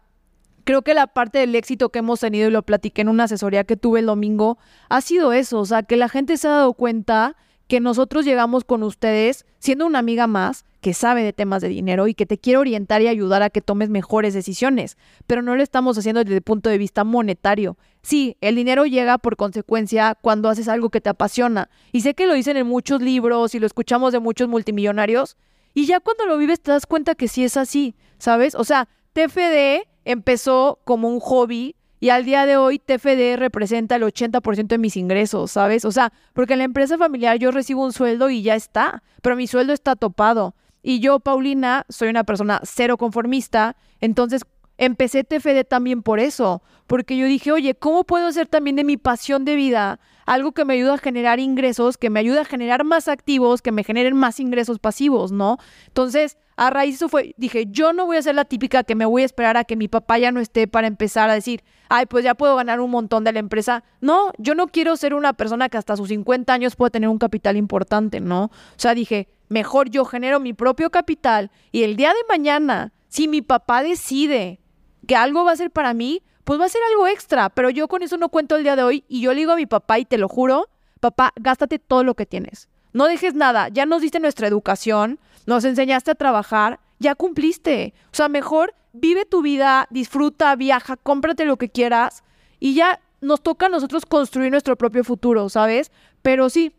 creo que la parte del éxito que hemos tenido, y lo platiqué en una asesoría que tuve el domingo, ha sido eso, o sea, que la gente se ha dado cuenta que nosotros llegamos con ustedes siendo una amiga más que sabe de temas de dinero y que te quiere orientar y ayudar a que tomes mejores decisiones, pero no lo estamos haciendo desde el punto de vista monetario. Sí, el dinero llega por consecuencia cuando haces algo que te apasiona. Y sé que lo dicen en muchos libros y lo escuchamos de muchos multimillonarios, y ya cuando lo vives te das cuenta que sí es así, ¿sabes? O sea, TFD empezó como un hobby Y al día de hoy, TFD representa el 80% de mis ingresos, ¿sabes? O sea, porque en la empresa familiar yo recibo un sueldo y ya está, pero mi sueldo está topado. Y yo, Paulina, soy una persona cero conformista, entonces empecé TFD también por eso, porque yo dije, oye, ¿cómo puedo hacer también de mi pasión de vida algo que me ayuda a generar ingresos, que me ayuda a generar más activos, que me generen más ingresos pasivos, ¿no? Entonces, a raíz de eso fue, dije, yo no voy a ser la típica que me voy a esperar a que mi papá ya no esté para empezar a decir, ay, pues ya puedo ganar un montón de la empresa. No, yo no quiero ser una persona que hasta sus 50 años pueda tener un capital importante, ¿no? O sea, dije, mejor yo genero mi propio capital y el día de mañana, si mi papá decide que algo va a ser para mí, pues va a ser algo extra, pero yo con eso no cuento el día de hoy y yo le digo a mi papá y te lo juro, papá, gástate todo lo que tienes. No dejes nada, ya nos diste nuestra educación, nos enseñaste a trabajar, ya cumpliste. O sea, mejor vive tu vida, disfruta, viaja, cómprate lo que quieras y ya nos toca a nosotros construir nuestro propio futuro, ¿sabes? Pero sí,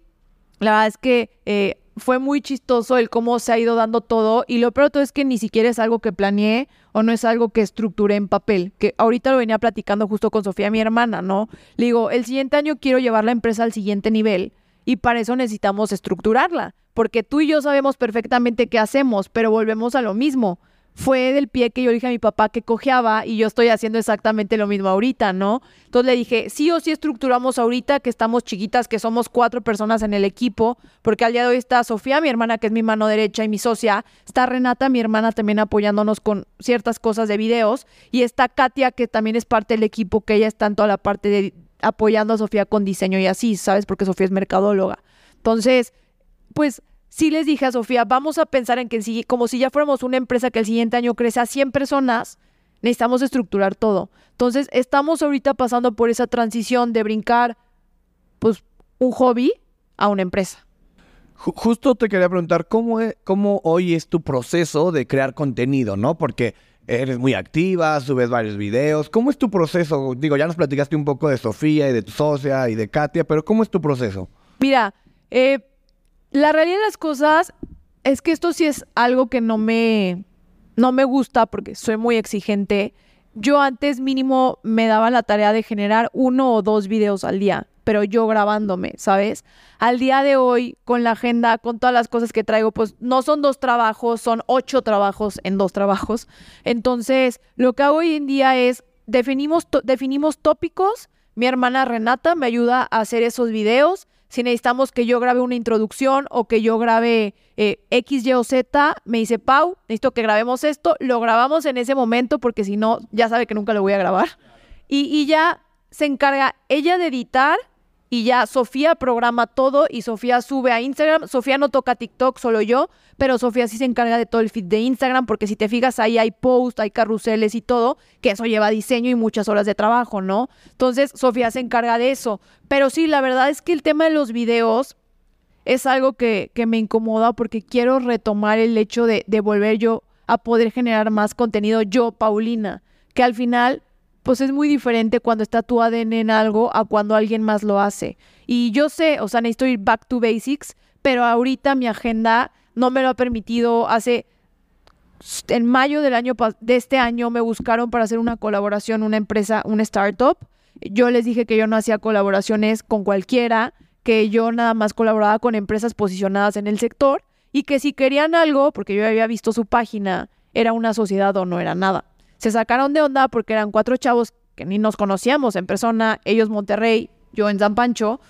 la verdad es que eh, fue muy chistoso el cómo se ha ido dando todo y lo peor todo es que ni siquiera es algo que planeé o no es algo que estructuré en papel, que ahorita lo venía platicando justo con Sofía, mi hermana, ¿no? Le digo, el siguiente año quiero llevar la empresa al siguiente nivel y para eso necesitamos estructurarla, porque tú y yo sabemos perfectamente qué hacemos, pero volvemos a lo mismo fue del pie que yo dije a mi papá que cojeaba y yo estoy haciendo exactamente lo mismo ahorita, ¿no? Entonces le dije, sí o sí estructuramos ahorita que estamos chiquitas, que somos cuatro personas en el equipo, porque al día de hoy está Sofía, mi hermana, que es mi mano derecha y mi socia, está Renata, mi hermana, también apoyándonos con ciertas cosas de videos, y está Katia, que también es parte del equipo, que ella está en toda la parte de apoyando a Sofía con diseño y así, ¿sabes? Porque Sofía es mercadóloga. Entonces, pues sí les dije a Sofía, vamos a pensar en que si, como si ya fuéramos una empresa que el siguiente año crece a 100 personas, necesitamos estructurar todo. Entonces, estamos ahorita pasando por esa transición de brincar, pues, un hobby a una empresa. Justo te quería preguntar, ¿cómo, es, ¿cómo hoy es tu proceso de crear contenido, no? Porque eres muy activa, subes varios videos. ¿Cómo es tu proceso? Digo, ya nos platicaste un poco de Sofía y de tu socia y de Katia, pero ¿cómo es tu proceso? Mira, eh, la realidad de las cosas es que esto sí es algo que no me, no me gusta porque soy muy exigente. Yo antes mínimo me daba la tarea de generar uno o dos videos al día, pero yo grabándome, ¿sabes? Al día de hoy, con la agenda, con todas las cosas que traigo, pues no son dos trabajos, son ocho trabajos en dos trabajos. Entonces, lo que hago hoy en día es definimos, definimos tópicos. Mi hermana Renata me ayuda a hacer esos videos si necesitamos que yo grabe una introducción o que yo grabe eh, X, Y o Z, me dice Pau, necesito que grabemos esto, lo grabamos en ese momento porque si no, ya sabe que nunca lo voy a grabar. Y, y ya se encarga ella de editar y ya Sofía programa todo y Sofía sube a Instagram. Sofía no toca TikTok, solo yo, pero Sofía sí se encarga de todo el feed de Instagram porque si te fijas ahí hay posts, hay carruseles y todo, que eso lleva diseño y muchas horas de trabajo, ¿no? Entonces Sofía se encarga de eso. Pero sí, la verdad es que el tema de los videos es algo que, me incomoda porque quiero retomar el hecho de volver yo a poder generar más contenido yo, Paulina, que al final pues es muy diferente cuando está tu ADN en algo a cuando alguien más lo hace. Y yo sé, o sea, necesito ir back to basics, pero ahorita mi agenda no me lo ha permitido. Hace en mayo del año de este año me buscaron para hacer una colaboración, una empresa, una startup. Yo les dije que yo no hacía colaboraciones con cualquiera, que yo nada más colaboraba con empresas posicionadas en el sector y que si querían algo, porque yo había visto su página, era una sociedad o no era nada se sacaron de onda porque eran cuatro chavos que ni nos conocíamos en persona, ellos Monterrey, yo en San Pancho,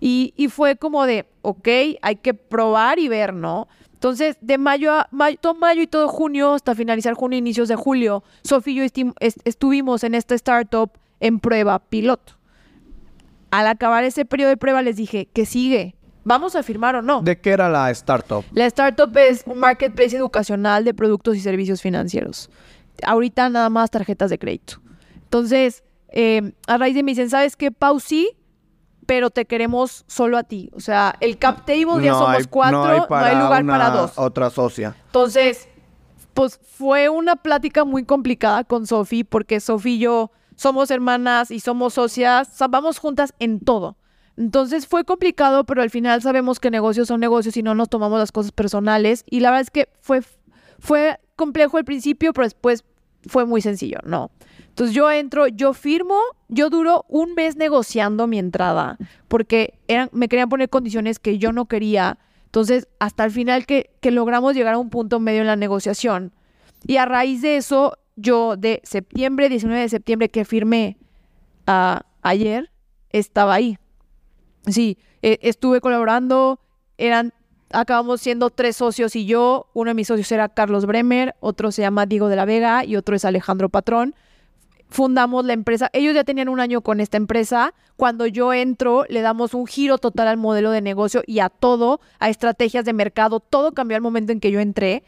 y, fue como de, ok, hay que probar y ver, ¿no? Entonces, de mayo a mayo, todo mayo y todo junio, hasta finalizar junio, inicios de julio, Sofía y yo estuvimos en esta startup en prueba piloto. Al acabar ese periodo de prueba les dije, ¿qué sigue? ¿Vamos a firmar o no? ¿De qué era la startup? La startup es un marketplace educacional de productos y servicios financieros ahorita nada más tarjetas de crédito. Entonces, eh, a raíz de me dicen, ¿sabes qué, Pau? Sí, pero te queremos solo a ti. O sea, el cap table ya somos cuatro, no hay, lugar para dos. Otra socia. Entonces, pues fue una plática muy complicada con Sofi, porque Sofi y yo somos hermanas y somos socias, o sea, vamos juntas en todo. Entonces fue complicado, pero al final sabemos que negocios son negocios y no nos tomamos las cosas personales. Y la verdad es que fue, fue complejo al principio, pero después fue muy sencillo, no. Entonces yo entro, yo firmo, yo duro un mes negociando mi entrada, porque eran, me querían poner condiciones que yo no quería. Entonces, hasta el final que, logramos llegar a un punto medio en la negociación. Y a raíz de eso, yo de septiembre, 19 de septiembre que firmé ayer, estaba ahí. Sí, eh, estuve colaborando, eran, acabamos siendo tres socios y yo, uno de mis socios era Carlos Bremer, otro se llama Diego de la Vega y otro es Alejandro Patrón fundamos la empresa. Ellos ya tenían un año con esta empresa. Cuando yo entro, le damos un giro total al modelo de negocio y a todo, a estrategias de mercado. Todo cambió al momento en que yo entré.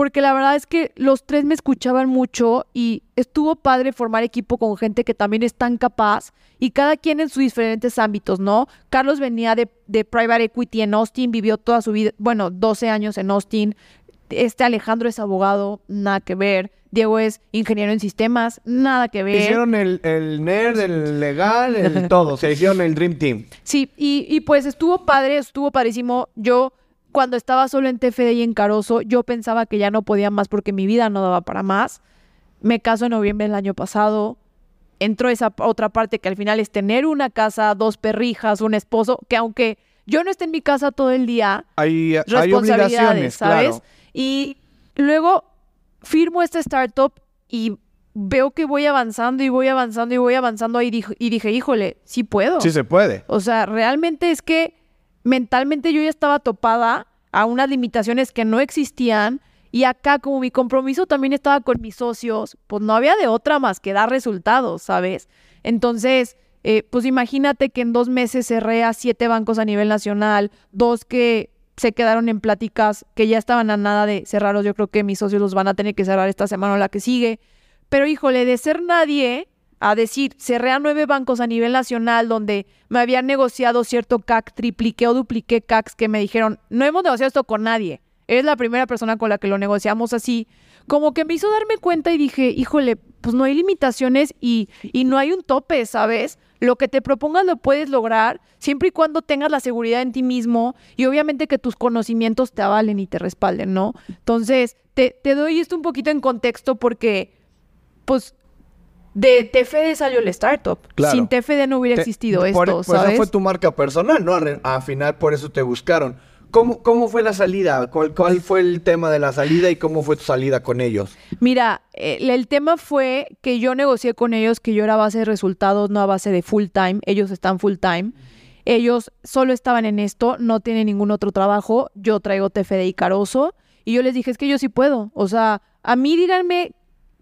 Porque la verdad es que los tres me escuchaban mucho y estuvo padre formar equipo con gente que también es tan capaz y cada quien en sus diferentes ámbitos, ¿no? Carlos venía de, de Private Equity en Austin, vivió toda su vida, bueno, 12 años en Austin. Este Alejandro es abogado, nada que ver. Diego es ingeniero en sistemas, nada que ver. Hicieron el, el nerd, el legal, el todo. Se hicieron el Dream Team. Sí, y, y pues estuvo padre, estuvo padrísimo. Yo, cuando estaba solo en TFD y en Caroso, yo pensaba que ya no podía más porque mi vida no daba para más. Me caso en noviembre del año pasado. Entró esa otra parte que al final es tener una casa, dos perrijas, un esposo, que aunque yo no esté en mi casa todo el día, Hay, hay obligaciones, ¿sabes? claro. Y luego firmo esta startup y veo que voy avanzando y voy avanzando y voy avanzando y dije, y dije híjole, sí puedo. Sí se puede. O sea, realmente es que mentalmente yo ya estaba topada a unas limitaciones que no existían y acá como mi compromiso también estaba con mis socios, pues no había de otra más que dar resultados, ¿sabes? Entonces, eh, pues imagínate que en dos meses cerré a siete bancos a nivel nacional, dos que se quedaron en pláticas que ya estaban a nada de cerrarlos. Yo creo que mis socios los van a tener que cerrar esta semana o la que sigue. Pero híjole, de ser nadie a decir, cerré a nueve bancos a nivel nacional donde me habían negociado cierto CAC, tripliqué o dupliqué CACs que me dijeron, no hemos negociado esto con nadie. Eres la primera persona con la que lo negociamos así. Como que me hizo darme cuenta y dije, híjole, pues no hay limitaciones y, y no hay un tope, ¿sabes? Lo que te propongas lo puedes lograr siempre y cuando tengas la seguridad en ti mismo y obviamente que tus conocimientos te avalen y te respalden, ¿no? Entonces, te, te doy esto un poquito en contexto porque, pues, de TFD salió el startup. Claro. Sin TFD no hubiera Te- existido por- esto, por eso ¿sabes? fue tu marca personal, ¿no? Al al final por eso te buscaron. ¿Cómo, cómo fue la salida? ¿Cuál, ¿Cuál fue el tema de la salida y cómo fue tu salida con ellos? Mira, el, el tema fue que yo negocié con ellos que yo era a base de resultados, no a base de full time. Ellos están full time. Ellos solo estaban en esto, no tienen ningún otro trabajo. Yo traigo TFD y Caroso. Y yo les dije, es que yo sí puedo. O sea, a mí díganme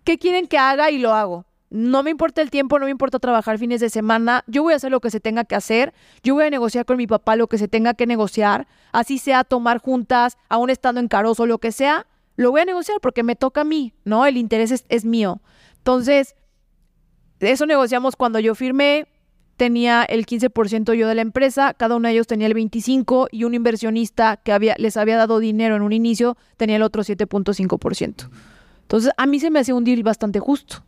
qué quieren que haga y lo hago. No me importa el tiempo, no me importa trabajar fines de semana. Yo voy a hacer lo que se tenga que hacer. Yo voy a negociar con mi papá lo que se tenga que negociar. Así sea tomar juntas, aún estando en Caroso, lo que sea. Lo voy a negociar porque me toca a mí, ¿no? El interés es, mío. Entonces, eso negociamos cuando yo firmé. Tenía el 15% yo de la empresa, cada uno de ellos tenía el 25% y un inversionista que les había dado dinero en un inicio tenía el otro 7.5%. Entonces, a mí se me hacía un deal bastante justo.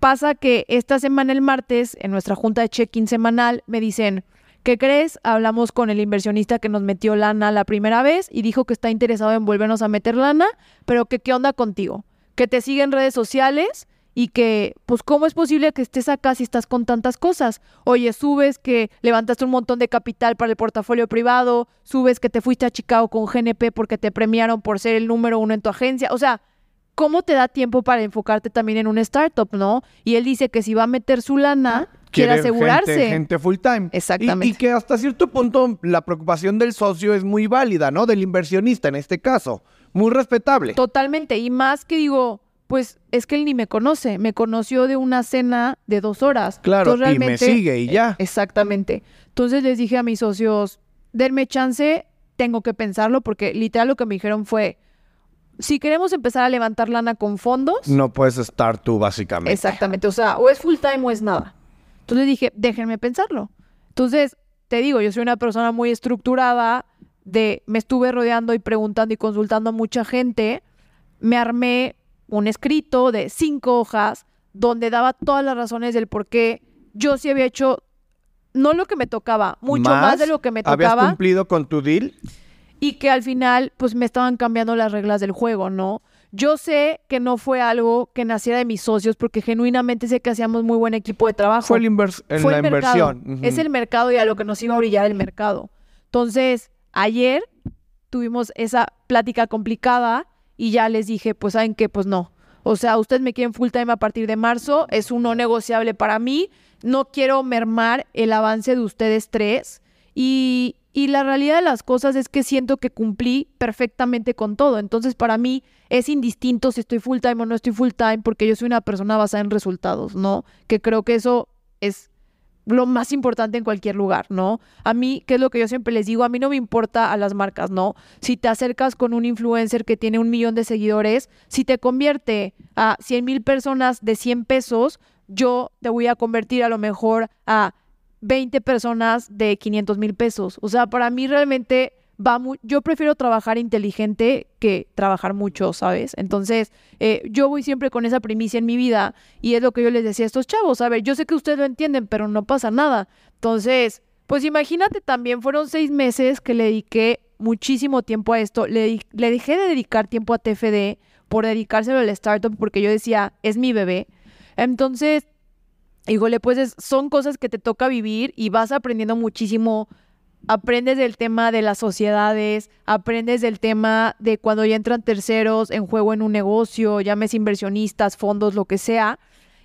Pasa que esta semana, el martes, en nuestra junta de check-in semanal, me dicen, ¿qué crees? Hablamos con el inversionista que nos metió lana la primera vez y dijo que está interesado en volvernos a meter lana, pero que qué onda contigo, que te sigue en redes sociales y que, pues, ¿cómo es posible que estés acá si estás con tantas cosas? Oye, subes que levantaste un montón de capital para el portafolio privado, subes que te fuiste a Chicago con GNP porque te premiaron por ser el número uno en tu agencia, o sea, ¿cómo te da tiempo para enfocarte también en una startup, no? Y él dice que si va a meter su lana, quiere asegurarse. Gente, gente full time. Exactamente. Y, y que hasta cierto punto la preocupación del socio es muy válida, ¿no? Del inversionista en este caso. Muy respetable. Totalmente. Y más que digo, pues es que él ni me conoce. Me conoció de una cena de dos horas. Claro, Entonces, y me sigue y ya. Eh, Exactamente. Entonces les dije a mis socios, denme chance, tengo que pensarlo, porque literal lo que me dijeron fue, si queremos empezar a levantar lana con fondos, No puedes estar tú, básicamente. Exactamente, o sea, o es full time o es nada. Entonces dije, déjenme pensarlo. Entonces, te digo, yo soy una persona muy estructurada, de me estuve rodeando y preguntando y consultando a mucha gente, me armé un escrito de cinco hojas donde daba todas las razones del por qué yo sí había hecho no lo que me tocaba, mucho más, de lo que me ¿Habías tocaba cumplido con tu deal? Y que al final pues me estaban cambiando las reglas del juego, ¿no? yo sé que no fue algo que naciera de mis socios porque genuinamente sé que hacíamos muy buen equipo de trabajo. Fue, el invers en Fue la el inversión. Es el mercado y a lo que nos iba a brillar el mercado. Entonces, ayer tuvimos esa plática complicada y ya les dije, pues saben qué, pues no. O sea, ustedes me quieren full time a partir de marzo, es un no negociable para mí, no quiero mermar el avance de ustedes tres y, y la realidad de las cosas es que siento que cumplí perfectamente con todo. Entonces, para mí es indistinto si estoy full time o no estoy full time porque yo soy una persona basada en resultados, ¿no? Que creo que eso es lo más importante en cualquier lugar, ¿no? A mí, que es lo que yo siempre les digo, a mí no me importa a las marcas, ¿no? Si te acercas con un influencer que tiene un millón de seguidores, si te convierte a 100 mil personas de 100 pesos, yo te voy a convertir a lo mejor a 20 personas de 500 mil pesos. O sea, para mí realmente va mu- yo prefiero trabajar inteligente que trabajar mucho, ¿sabes? Entonces, eh, yo voy siempre con esa primicia en mi vida y es lo que yo les decía a estos chavos, a ver, yo sé que ustedes lo entienden, pero no pasa nada. Entonces, pues imagínate también, fueron seis meses que le dediqué muchísimo tiempo a esto, le, le dejé de dedicar tiempo a TFD por dedicárselo al startup porque yo decía, es mi bebé. Entonces, híjole, pues es- son cosas que te toca vivir y vas aprendiendo muchísimo. Aprendes del tema de las sociedades, aprendes del tema de cuando ya entran terceros en juego en un negocio, llames inversionistas, fondos, lo que sea,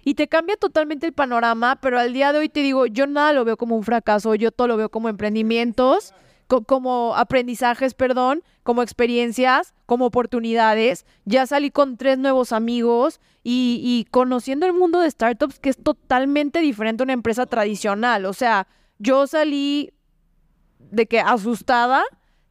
y te cambia totalmente el panorama, pero al día de hoy te digo, yo nada lo veo como un fracaso, yo todo lo veo como emprendimientos, co- como aprendizajes, perdón, como experiencias, como oportunidades. Ya salí con tres nuevos amigos y, y conociendo el mundo de startups que es totalmente diferente a una empresa tradicional. O sea, yo salí de que asustada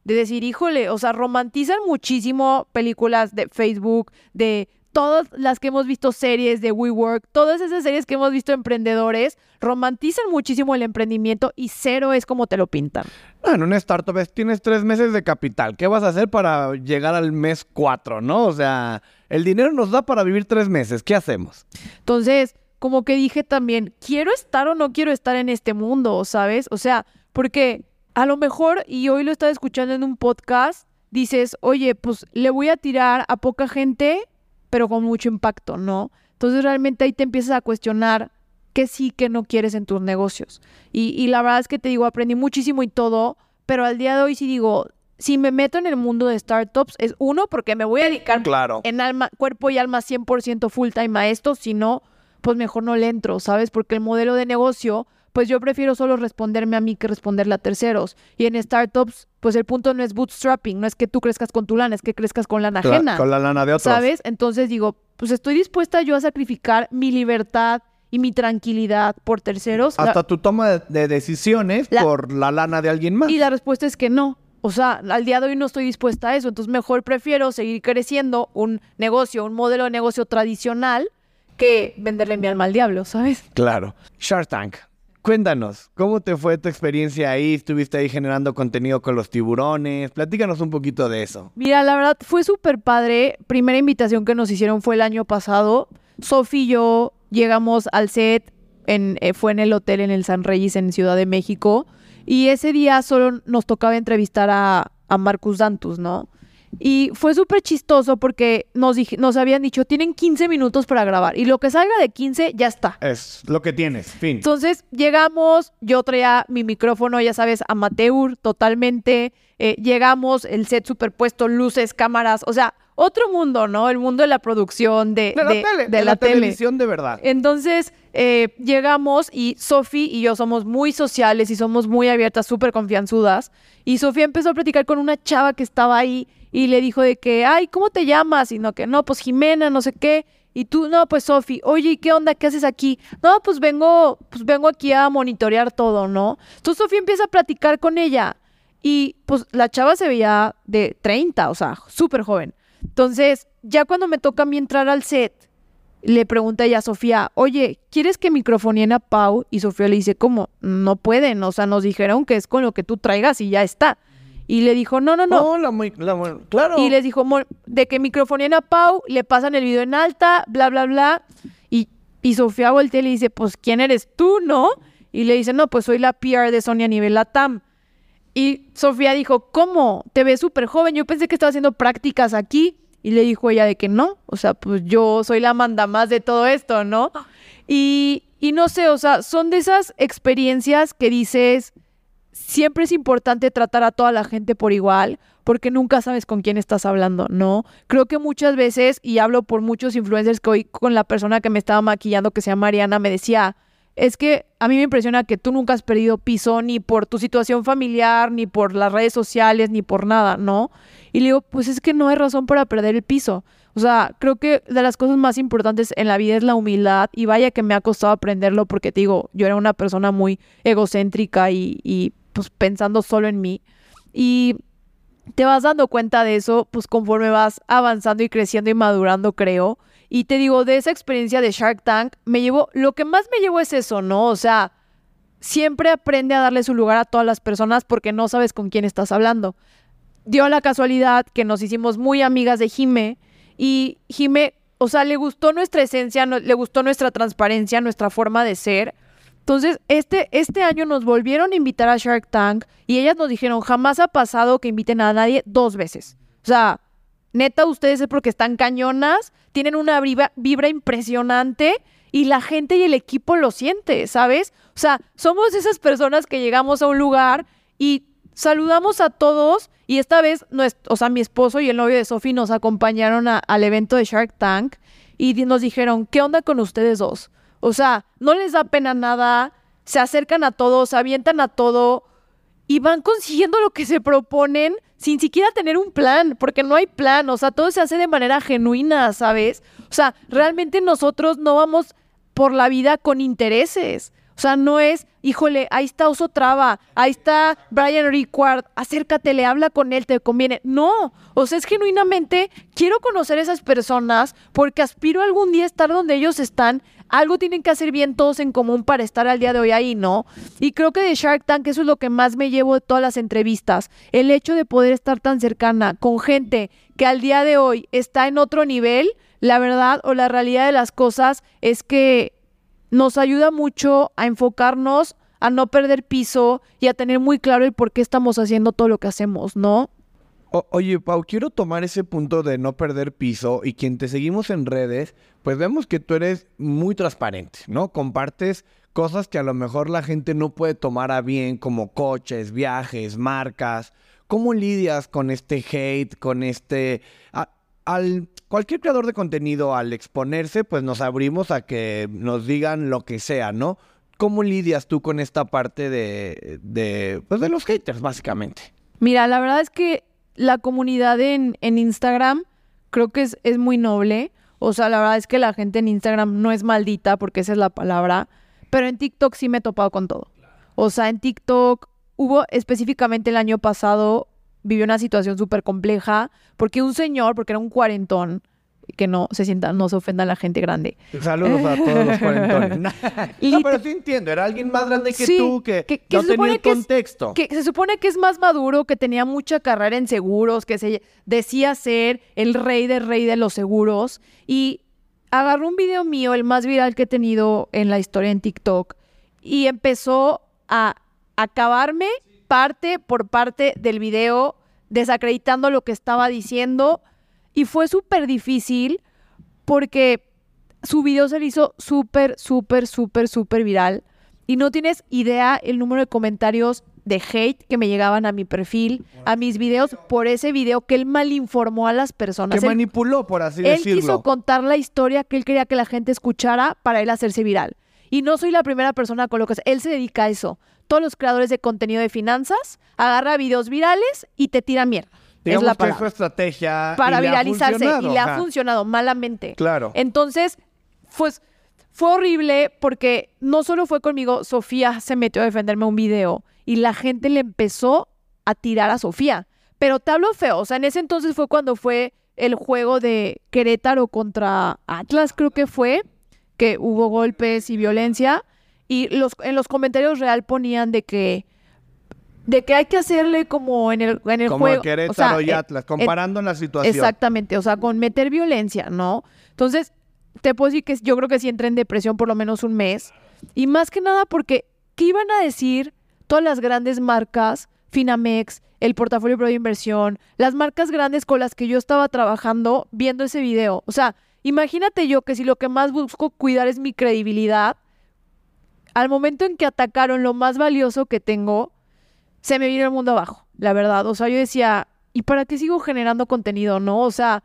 de decir, híjole, o sea, romantizan muchísimo películas de Facebook, de todas las que hemos visto series de WeWork, todas esas series que hemos visto emprendedores, romantizan muchísimo el emprendimiento y cero es como te lo pintan. Ah, en una startup es- tienes tres meses de capital. ¿Qué vas a hacer para llegar al mes cuatro, no? O sea, el dinero nos da para vivir tres meses. ¿Qué hacemos? Entonces, como que dije también, ¿quiero estar o no quiero estar en este mundo, sabes? O sea, porque a lo mejor, y hoy lo estaba escuchando en un podcast, dices, oye, pues le voy a tirar a poca gente, pero con mucho impacto, ¿no? Entonces realmente ahí te empiezas a cuestionar qué sí, qué no quieres en tus negocios. Y, y la verdad es que te digo, aprendí muchísimo y todo, pero al día de hoy sí digo, si me meto en el mundo de startups, es uno, porque me voy a dedicar Claro. en alma, cuerpo y alma 100% full time a esto, si no, pues mejor no le entro, ¿sabes? Porque el modelo de negocio, pues yo prefiero solo responderme a mí que responderle a terceros. Y en startups, pues el punto no es bootstrapping, no es que tú crezcas con tu lana, es que crezcas con lana ajena. Con la lana de otros. ¿Sabes? Entonces digo, pues estoy dispuesta yo a sacrificar mi libertad y mi tranquilidad por terceros. La- Hasta tu toma de, de decisiones La- por la lana de alguien más. y la respuesta es que no. O sea, al día de hoy no estoy dispuesta a eso. Entonces, mejor prefiero seguir creciendo un negocio, un modelo de negocio tradicional, que venderle mi alma al diablo, ¿sabes? Claro. Shark Tank. Cuéntanos, ¿cómo te fue tu experiencia ahí? ¿Estuviste ahí generando contenido con los tiburones? Platícanos un poquito de eso. Mira, la verdad fue súper padre. Primera invitación que nos hicieron fue el año pasado. Sofi y yo llegamos al set, en, eh, fue en el hotel en el San Reyes en Ciudad de México. Y ese día solo nos tocaba entrevistar a, a Marcus Dantus, ¿no? Y fue súper chistoso porque nos, nos habían dicho, tienen 15 minutos para grabar. Y lo que salga de 15 ya está. Es lo que tienes, fin. Entonces llegamos, yo traía mi micrófono, ya sabes, amateur totalmente. eh, llegamos, el set superpuesto, luces, cámaras, o sea, otro mundo, ¿no? El mundo de la producción, de, De la de- tele, de de la la tele. televisión de verdad. Entonces eh, llegamos y Sofi y yo somos muy sociales y somos muy abiertas, súper confianzudas. Y Sofía empezó a platicar con una chava que estaba ahí y le dijo de que, ay, ¿cómo te llamas? Y no, que no, pues Jimena, no sé qué. Y tú, no, pues Sofi, oye, ¿y qué onda? ¿Qué haces aquí? No, pues vengo, pues vengo aquí a monitorear todo, ¿no? Entonces Sofía empieza a platicar con ella y pues la chava se veía de 30, o sea, súper joven. Entonces, ya cuando me toca a mí entrar al set, le pregunta ella a Sofía, oye, ¿quieres que microfonien a Pau? Y Sofía le dice, ¿cómo? No pueden, o sea, nos dijeron que es con lo que tú traigas y ya está. Y le dijo, no, no, no. No, la muy, la muy- claro. Y les dijo, "Mo- de que microfonien a Pau, le pasan el video en alta, bla, bla, bla. Y, y Sofía voltea y le dice, pues, ¿quién eres tú, no? Y le dice, no, pues soy la PR de Sony a nivel Latam. Y Sofía dijo, ¿cómo? Te ves súper joven. Yo pensé que estaba haciendo prácticas aquí. Y le dijo ella de que no, o sea, pues yo soy la manda más de todo esto, ¿no? Y, y no sé, o sea, son de esas experiencias que dices, siempre es importante tratar a toda la gente por igual, porque nunca sabes con quién estás hablando, ¿no? Creo que muchas veces, y hablo por muchos influencers que hoy con la persona que me estaba maquillando, que se llama Mariana, me decía, es que a mí me impresiona que tú nunca has perdido piso ni por tu situación familiar, ni por las redes sociales, ni por nada, ¿no? Y le digo, pues es que no hay razón para perder el piso. O sea, creo que de las cosas más importantes en la vida es la humildad y vaya que me ha costado aprenderlo porque te digo, yo era una persona muy egocéntrica y, y pues pensando solo en mí. Y te vas dando cuenta de eso, pues conforme vas avanzando y creciendo y madurando, creo. Y te digo, de esa experiencia de Shark Tank, me llevo, lo que más me llevó es eso, ¿no? O sea, siempre aprende a darle su lugar a todas las personas porque no sabes con quién estás hablando. Dio la casualidad que nos hicimos muy amigas de Jime y Jime, o sea, le gustó nuestra esencia, le gustó nuestra transparencia, nuestra forma de ser. Entonces, este, este año nos volvieron a invitar a Shark Tank y ellas nos dijeron, jamás ha pasado que inviten a nadie dos veces. O sea, Neta, ustedes es porque están cañonas, tienen una vibra, impresionante y la gente y el equipo lo siente, ¿sabes? O sea, somos esas personas que llegamos a un lugar y saludamos a todos y esta vez, o sea, mi esposo y el novio de Sophie nos acompañaron al evento de Shark Tank y nos dijeron, ¿qué onda con ustedes dos? O sea, no les da pena nada, se acercan a todos, avientan a todo y van consiguiendo lo que se proponen sin siquiera tener un plan, porque no hay plan, o sea, todo se hace de manera genuina, ¿sabes? O sea, realmente nosotros no vamos por la vida con intereses. O sea, no es, híjole, ahí está Oso Traba, ahí está Brian Rickward, acércate, le habla con él, te conviene. No, o sea, es genuinamente, quiero conocer a esas personas porque aspiro algún día estar donde ellos están, algo tienen que hacer bien todos en común para estar al día de hoy ahí, ¿no? Y creo que de Shark Tank eso es lo que más me llevo de todas las entrevistas, el hecho de poder estar tan cercana con gente que al día de hoy está en otro nivel, la verdad o la realidad de las cosas es que nos ayuda mucho a enfocarnos, a no perder piso y a tener muy claro el por qué estamos haciendo todo lo que hacemos, ¿no? Oye, Pau, quiero tomar ese punto de no perder piso y quien te seguimos en redes, pues vemos que tú eres muy transparente, ¿no? Compartes cosas que a lo mejor la gente no puede tomar a bien, como coches, viajes, marcas. ¿Cómo lidias con este hate, con este... al cualquier creador de contenido al exponerse, pues nos abrimos a que nos digan lo que sea, ¿no? ¿Cómo lidias tú con esta parte de, de, pues de los haters, básicamente? Mira, la verdad es que la comunidad en, en Instagram creo que es, es muy noble. O sea, la verdad es que la gente en Instagram no es maldita, porque esa es la palabra. Pero en TikTok sí me he topado con todo. O sea, en TikTok hubo específicamente el año pasado, vivió una situación súper compleja, porque un señor, porque era un cuarentón, que no se sienta, no se ofenda a la gente grande. Saludos a todos los cuarentones. no, pero sí entiendo, era alguien más grande que tú, que, no tenía el contexto. que se supone que es más maduro, que tenía mucha carrera en seguros, que se decía ser el rey de rey de los seguros. Y agarró un video mío, el más viral que he tenido en la historia en TikTok, y empezó a acabarme parte por parte del video, desacreditando lo que estaba diciendo y fue súper difícil porque su video se le hizo súper, súper, súper, súper viral. Y no tienes idea el número de comentarios de hate que me llegaban a mi perfil, a mis videos, por ese video que él malinformó a las personas. Que manipuló, por así decirlo. Él quiso contar la historia que él quería que la gente escuchara para él hacerse viral. Y no soy la primera persona con lo que él se dedica a eso. Todos los creadores de contenido de finanzas agarra videos virales y te tira mierda es la que estrategia. Para viralizarse y le ha funcionado malamente. Claro. Entonces, pues fue horrible porque no solo fue conmigo, Sofía se metió a defenderme un video y la gente le empezó a tirar a Sofía. Pero te hablo feo, o sea, en ese entonces fue cuando fue el juego de Querétaro contra Atlas, creo que fue, que hubo golpes y violencia. Y los, en los comentarios real ponían de que de que hay que hacerle como en el, en el como juego. Querétaro y Atlas, comparando en la situación. Exactamente, o sea, con meter violencia, ¿no? Entonces, te puedo decir que yo creo que sí entré en depresión por lo menos un mes. Y más que nada porque, ¿qué iban a decir todas las grandes marcas, Finamex, el portafolio de inversión, las marcas grandes con las que yo estaba trabajando viendo ese video. O sea, imagínate yo que si lo que más busco cuidar es mi credibilidad, al momento en que atacaron lo más valioso que tengo, se me vino el mundo abajo, la verdad. O sea, yo decía, ¿y para qué sigo generando contenido, no? O sea,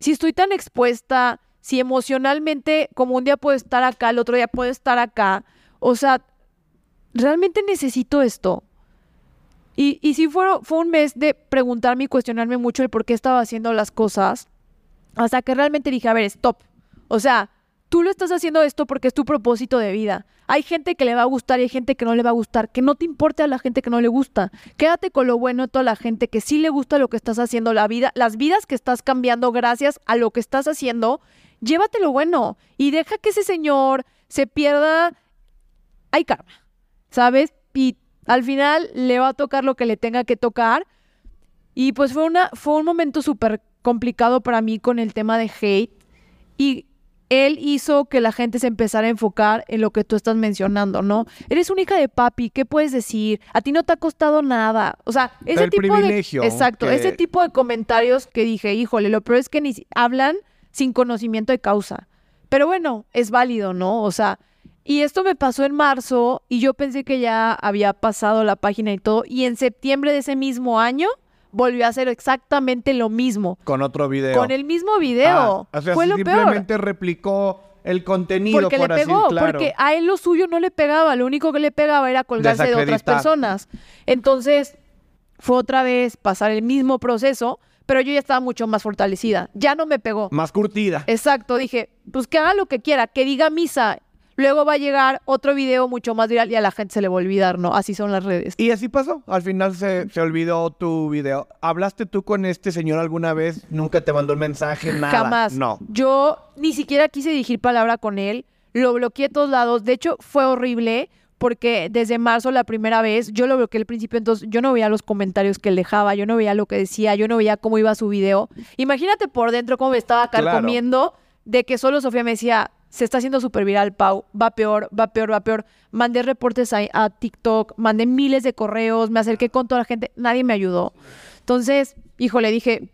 si estoy tan expuesta, si emocionalmente, como un día puedo estar acá, el otro día puedo estar acá, o sea, ¿realmente necesito esto? Y, y sí fue, fue un mes de preguntarme y cuestionarme mucho el por qué estaba haciendo las cosas, hasta que realmente dije, a ver, stop. O sea, tú lo estás haciendo esto porque es tu propósito de vida. Hay gente que le va a gustar y hay gente que no le va a gustar. Que no te importe a la gente que no le gusta. Quédate con lo bueno de toda la gente que sí le gusta lo que estás haciendo, la vida, las vidas que estás cambiando gracias a lo que estás haciendo. Llévate lo bueno y deja que ese señor se pierda. Hay karma, ¿sabes? Y al final le va a tocar lo que le tenga que tocar. Y pues fue, una, fue un momento súper complicado para mí con el tema de hate. Y él hizo que la gente se empezara a enfocar en lo que tú estás mencionando, ¿no? Eres una hija de papi, ¿qué puedes decir? A ti no te ha costado nada. O sea, ese tipo privilegio de Exacto, ese tipo de comentarios que dije, híjole, lo peor es que ni hablan sin conocimiento de causa. Pero bueno, es válido, ¿no? O sea, y esto me pasó en marzo y yo pensé que ya había pasado la página y todo y en septiembre de ese mismo año volvió a hacer exactamente lo mismo. Con otro video. Con el mismo video. Ah, o sea, Fue lo simplemente replicó el contenido porque por le pegó, claro. porque a él lo suyo no le pegaba, lo único que le pegaba era colgarse de otras personas. Entonces, fue otra vez pasar el mismo proceso, pero yo ya estaba mucho más fortalecida. Ya no me pegó. Más curtida. Exacto, dije, pues que haga lo que quiera, que diga misa Luego va a llegar otro video mucho más viral y a la gente se le va a olvidar, ¿no? Así son las redes. Y así pasó. Al final se, se olvidó tu video. ¿Hablaste tú con este señor alguna vez? ¿Nunca te mandó el mensaje? Nada. Jamás. No. Yo ni siquiera quise dirigir palabra con él. Lo bloqueé a todos lados. De hecho, fue horrible porque desde marzo la primera vez yo lo bloqueé al principio, entonces yo no veía los comentarios que él dejaba, yo no veía lo que decía, yo no veía cómo iba su video. Imagínate por dentro cómo me estaba carcomiendo de que solo Sofía me decía, se está haciendo súper viral, Pau, va peor, va peor, va peor. Mandé reportes a, TikTok, mandé miles de correos, me acerqué con toda la gente, nadie me ayudó. Entonces, híjole, dije,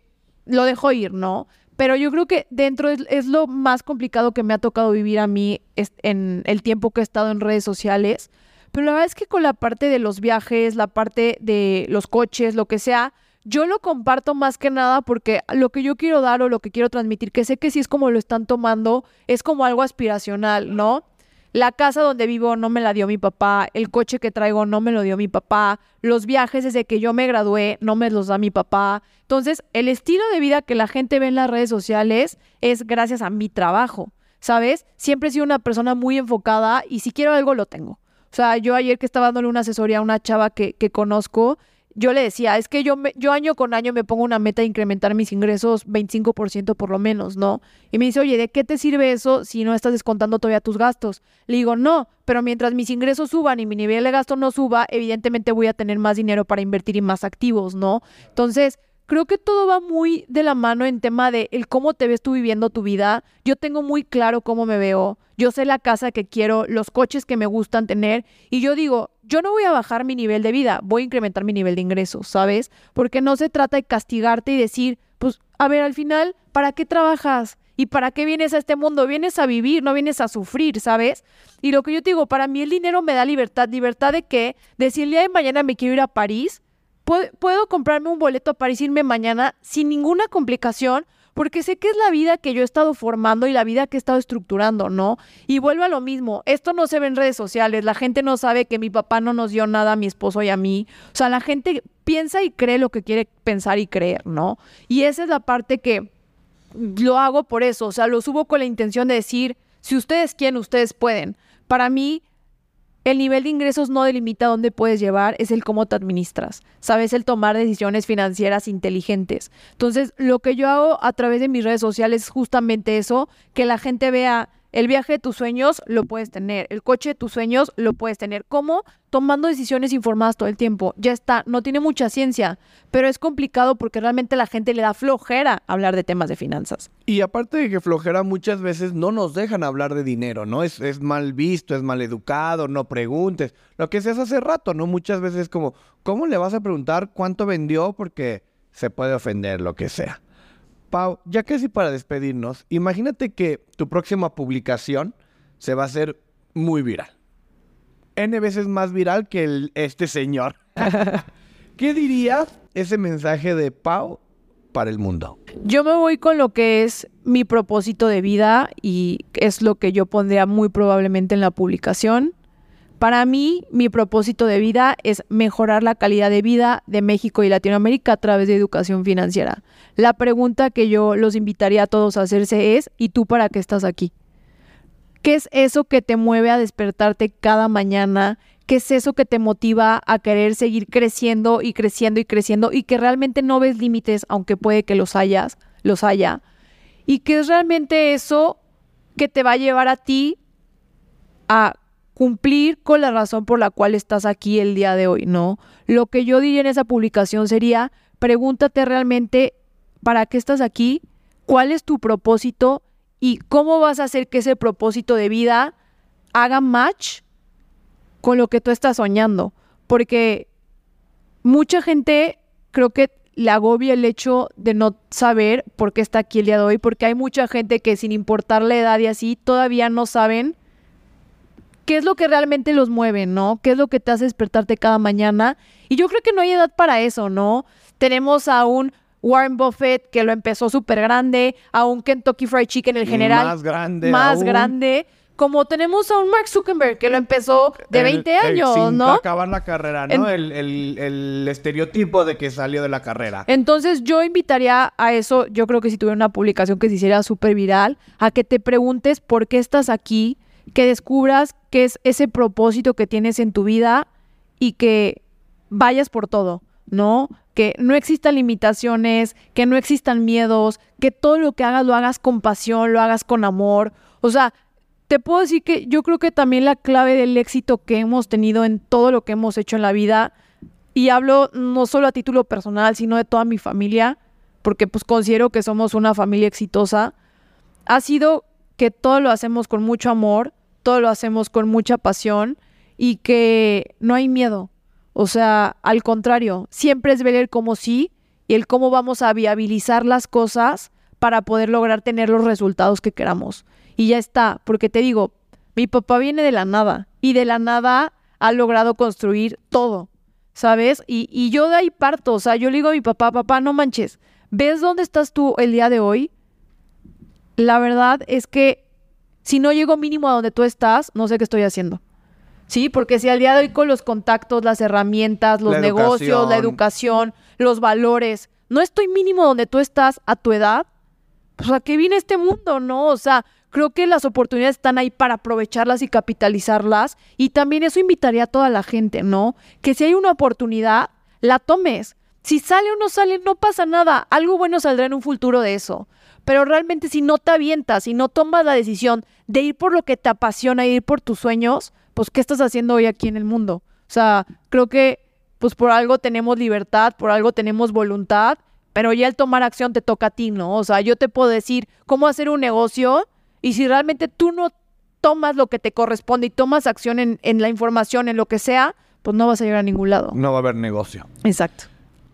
lo dejo ir, ¿no? Pero yo creo que dentro es, lo más complicado que me ha tocado vivir a mí en el tiempo que he estado en redes sociales. Pero la verdad es que con la parte de los viajes, la parte de los coches, lo que sea, yo lo comparto más que nada porque lo que yo quiero dar o lo que quiero transmitir, que sé que si es como lo están tomando, es como algo aspiracional, ¿no? La casa donde vivo no me la dio mi papá, el coche que traigo no me lo dio mi papá, los viajes desde que yo me gradué no me los da mi papá. Entonces, el estilo de vida que la gente ve en las redes sociales es gracias a mi trabajo, ¿sabes? Siempre he sido una persona muy enfocada y si quiero algo lo tengo. O sea, yo ayer que estaba dándole una asesoría a una chava que, que conozco, yo le decía, es que yo, me, yo año con año me pongo una meta de incrementar mis ingresos 25% por lo menos, ¿no? Y me dice, oye, ¿de qué te sirve eso si no estás descontando todavía tus gastos? Le digo, no, pero mientras mis ingresos suban y mi nivel de gasto no suba, evidentemente voy a tener más dinero para invertir y más activos, ¿no? Entonces, creo que todo va muy de la mano en tema de el cómo te ves tú viviendo tu vida. Yo tengo muy claro cómo me veo. Yo sé la casa que quiero, los coches que me gustan tener. Y yo digo, yo no voy a bajar mi nivel de vida, voy a incrementar mi nivel de ingresos, ¿sabes? Porque no se trata de castigarte y decir, pues, a ver, al final, ¿para qué trabajas? ¿Y para qué vienes a este mundo? Vienes a vivir, no vienes a sufrir, ¿sabes? Y lo que yo te digo, para mí el dinero me da libertad. ¿Libertad de qué? De si el día de mañana me quiero ir a París, puedo, comprarme un boleto para irme mañana sin ninguna complicación porque sé que es la vida que yo he estado formando y la vida que he estado estructurando, ¿no? Y vuelvo a lo mismo, esto no se ve en redes sociales, la gente no sabe que mi papá no nos dio nada a mi esposo y a mí, o sea, la gente piensa y cree lo que quiere pensar y creer, ¿no? Y esa es la parte que lo hago por eso, o sea, lo subo con la intención de decir, si ustedes quieren, ustedes pueden. Para mí, el nivel de ingresos no delimita dónde puedes llevar, es el cómo te administras. Sabes, el tomar decisiones financieras inteligentes. Entonces, lo que yo hago a través de mis redes sociales es justamente eso, que la gente vea el viaje de tus sueños lo puedes tener, el coche de tus sueños lo puedes tener. ¿Cómo? Tomando decisiones informadas todo el tiempo. Ya está, no tiene mucha ciencia, pero es complicado porque realmente la gente le da flojera hablar de temas de finanzas. Y aparte de que flojera, muchas veces no nos dejan hablar de dinero, ¿no? Es, es mal visto, es mal educado, no preguntes. Lo que se hace hace rato, ¿no? Muchas veces como, ¿cómo le vas a preguntar cuánto vendió? Porque se puede ofender, lo que sea. Pau, ya casi para despedirnos, imagínate que tu próxima publicación se va a hacer muy viral. N veces más viral que el, este señor. ¿Qué diría ese mensaje de Pau para el mundo? Yo me voy con lo que es mi propósito de vida y es lo que yo pondría muy probablemente en la publicación. Para mí, mi propósito de vida es mejorar la calidad de vida de México y Latinoamérica a través de educación financiera. La pregunta que yo los invitaría a todos a hacerse es, ¿y tú para qué estás aquí? ¿Qué es eso que te mueve a despertarte cada mañana? ¿Qué es eso que te motiva a querer seguir creciendo y creciendo y creciendo y que realmente no ves límites, aunque puede que los hayas, los haya? ¿Y qué es realmente eso que te va a llevar a ti a cumplir con la razón por la cual estás aquí el día de hoy, ¿no? Lo que yo diría en esa publicación sería, pregúntate realmente para qué estás aquí, cuál es tu propósito y cómo vas a hacer que ese propósito de vida haga match con lo que tú estás soñando. Porque mucha gente creo que le agobia el hecho de no saber por qué está aquí el día de hoy, porque hay mucha gente que sin importar la edad y así, todavía no saben qué es lo que realmente los mueve, ¿no? ¿Qué es lo que te hace despertarte cada mañana? Y yo creo que no hay edad para eso, ¿no? Tenemos a un Warren Buffett que lo empezó súper grande, a un Kentucky Fried Chicken en general. Más grande. Más aún. grande. Como tenemos a un Mark Zuckerberg que lo empezó de El- 20 el- años, sin ¿no? acabar la carrera, ¿no? El, el- el estereotipo de que salió de la carrera. Entonces yo invitaría a eso, yo creo que si tuviera una publicación que se hiciera súper viral, a que te preguntes por qué estás aquí, que descubras qué es ese propósito que tienes en tu vida y que vayas por todo, ¿no? Que no existan limitaciones, que no existan miedos, que todo lo que hagas lo hagas con pasión, lo hagas con amor. O sea, te puedo decir que yo creo que también la clave del éxito que hemos tenido en todo lo que hemos hecho en la vida, y hablo no solo a título personal, sino de toda mi familia, porque pues considero que somos una familia exitosa, ha sido que todo lo hacemos con mucho amor, todo lo hacemos con mucha pasión y que no hay miedo. O sea, al contrario, siempre es ver el cómo sí y el cómo vamos a viabilizar las cosas para poder lograr tener los resultados que queramos. Y ya está, porque te digo, mi papá viene de la nada y de la nada ha logrado construir todo, ¿sabes? Y, y yo de ahí parto, o sea, yo le digo a mi papá, papá, no manches, ¿ves dónde estás tú el día de hoy? La verdad es que si no llego mínimo a donde tú estás, no sé qué estoy haciendo. Sí, porque si al día de hoy con los contactos, las herramientas, los La negocios, la educación. educación, los valores, no estoy mínimo donde tú estás a tu edad, pues a qué viene este mundo, ¿no? O sea, creo que las oportunidades están ahí para aprovecharlas y capitalizarlas. Y también eso invitaría a toda la gente, ¿no? Que si hay una oportunidad, la tomes. Si sale o no sale, no pasa nada. Algo bueno saldrá en un futuro de eso. Pero realmente si no te avientas, si no tomas la decisión de ir por lo que te apasiona, ir por tus sueños, pues ¿qué estás haciendo hoy aquí en el mundo? O sea, creo que pues por algo tenemos libertad, por algo tenemos voluntad, pero ya el tomar acción te toca a ti, ¿no? O sea, yo te puedo decir cómo hacer un negocio y si realmente tú no tomas lo que te corresponde y tomas acción en, en la información, en lo que sea, pues no vas a llegar a ningún lado. No va a haber negocio. Exacto.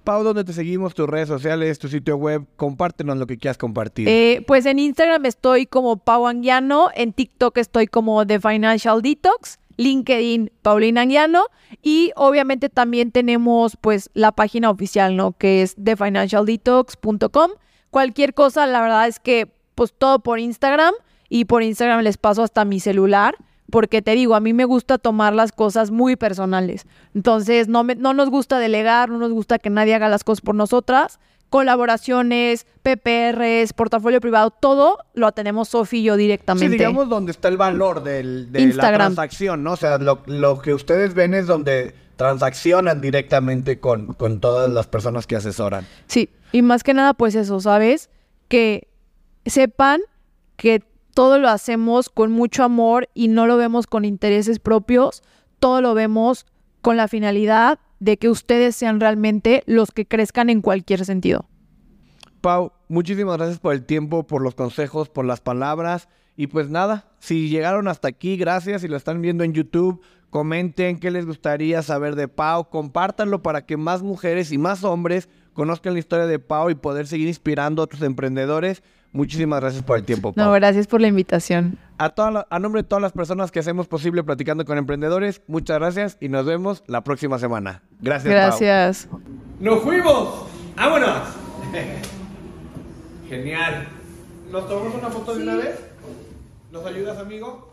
Pau, ¿dónde te seguimos? Tus redes sociales, tu sitio web. Compártenos lo que quieras compartir. Eh, pues en Instagram estoy como Pau Anguiano, en TikTok estoy como The Financial Detox, LinkedIn Paulina Anguiano y obviamente también tenemos pues la página oficial, ¿no? Que es thefinancialdetox.com. Cualquier cosa, la verdad es que pues todo por Instagram y por Instagram les paso hasta mi celular. Porque te digo, a mí me gusta tomar las cosas muy personales. Entonces, no, me- no nos gusta delegar, no nos gusta que nadie haga las cosas por nosotras colaboraciones, PPRs, portafolio privado, todo lo tenemos Sofi y yo Sí, directamente. digamos donde está el valor del- de la transacción, ¿no? O sea, lo, lo que ustedes ven es donde transaccionan directamente con, con todas las personas que asesoran. Sí, y más que nada, pues eso, ¿sabes? Que sepan que todo lo hacemos con mucho amor y no lo vemos con intereses propios, todo lo vemos con la finalidad de que ustedes sean realmente los que crezcan en cualquier sentido. Pau, muchísimas gracias por el tiempo, por los consejos, por las palabras. Y pues nada, si llegaron hasta aquí, gracias. Si lo están viendo en YouTube, comenten qué les gustaría saber de Pau. Compártanlo para que más mujeres y más hombres conozcan la historia de Pau y poder seguir inspirando a otros emprendedores. Muchísimas gracias por el tiempo, Pau. No, gracias por la invitación. A, toda a nombre de todas las personas que hacemos posible platicando con emprendedores, muchas gracias y nos vemos la próxima semana. Gracias. Gracias. Pau. ¡Nos fuimos! ¡Vámonos! Genial. ¿Nos tomamos una foto de una vez? ¿Nos ayudas, amigo?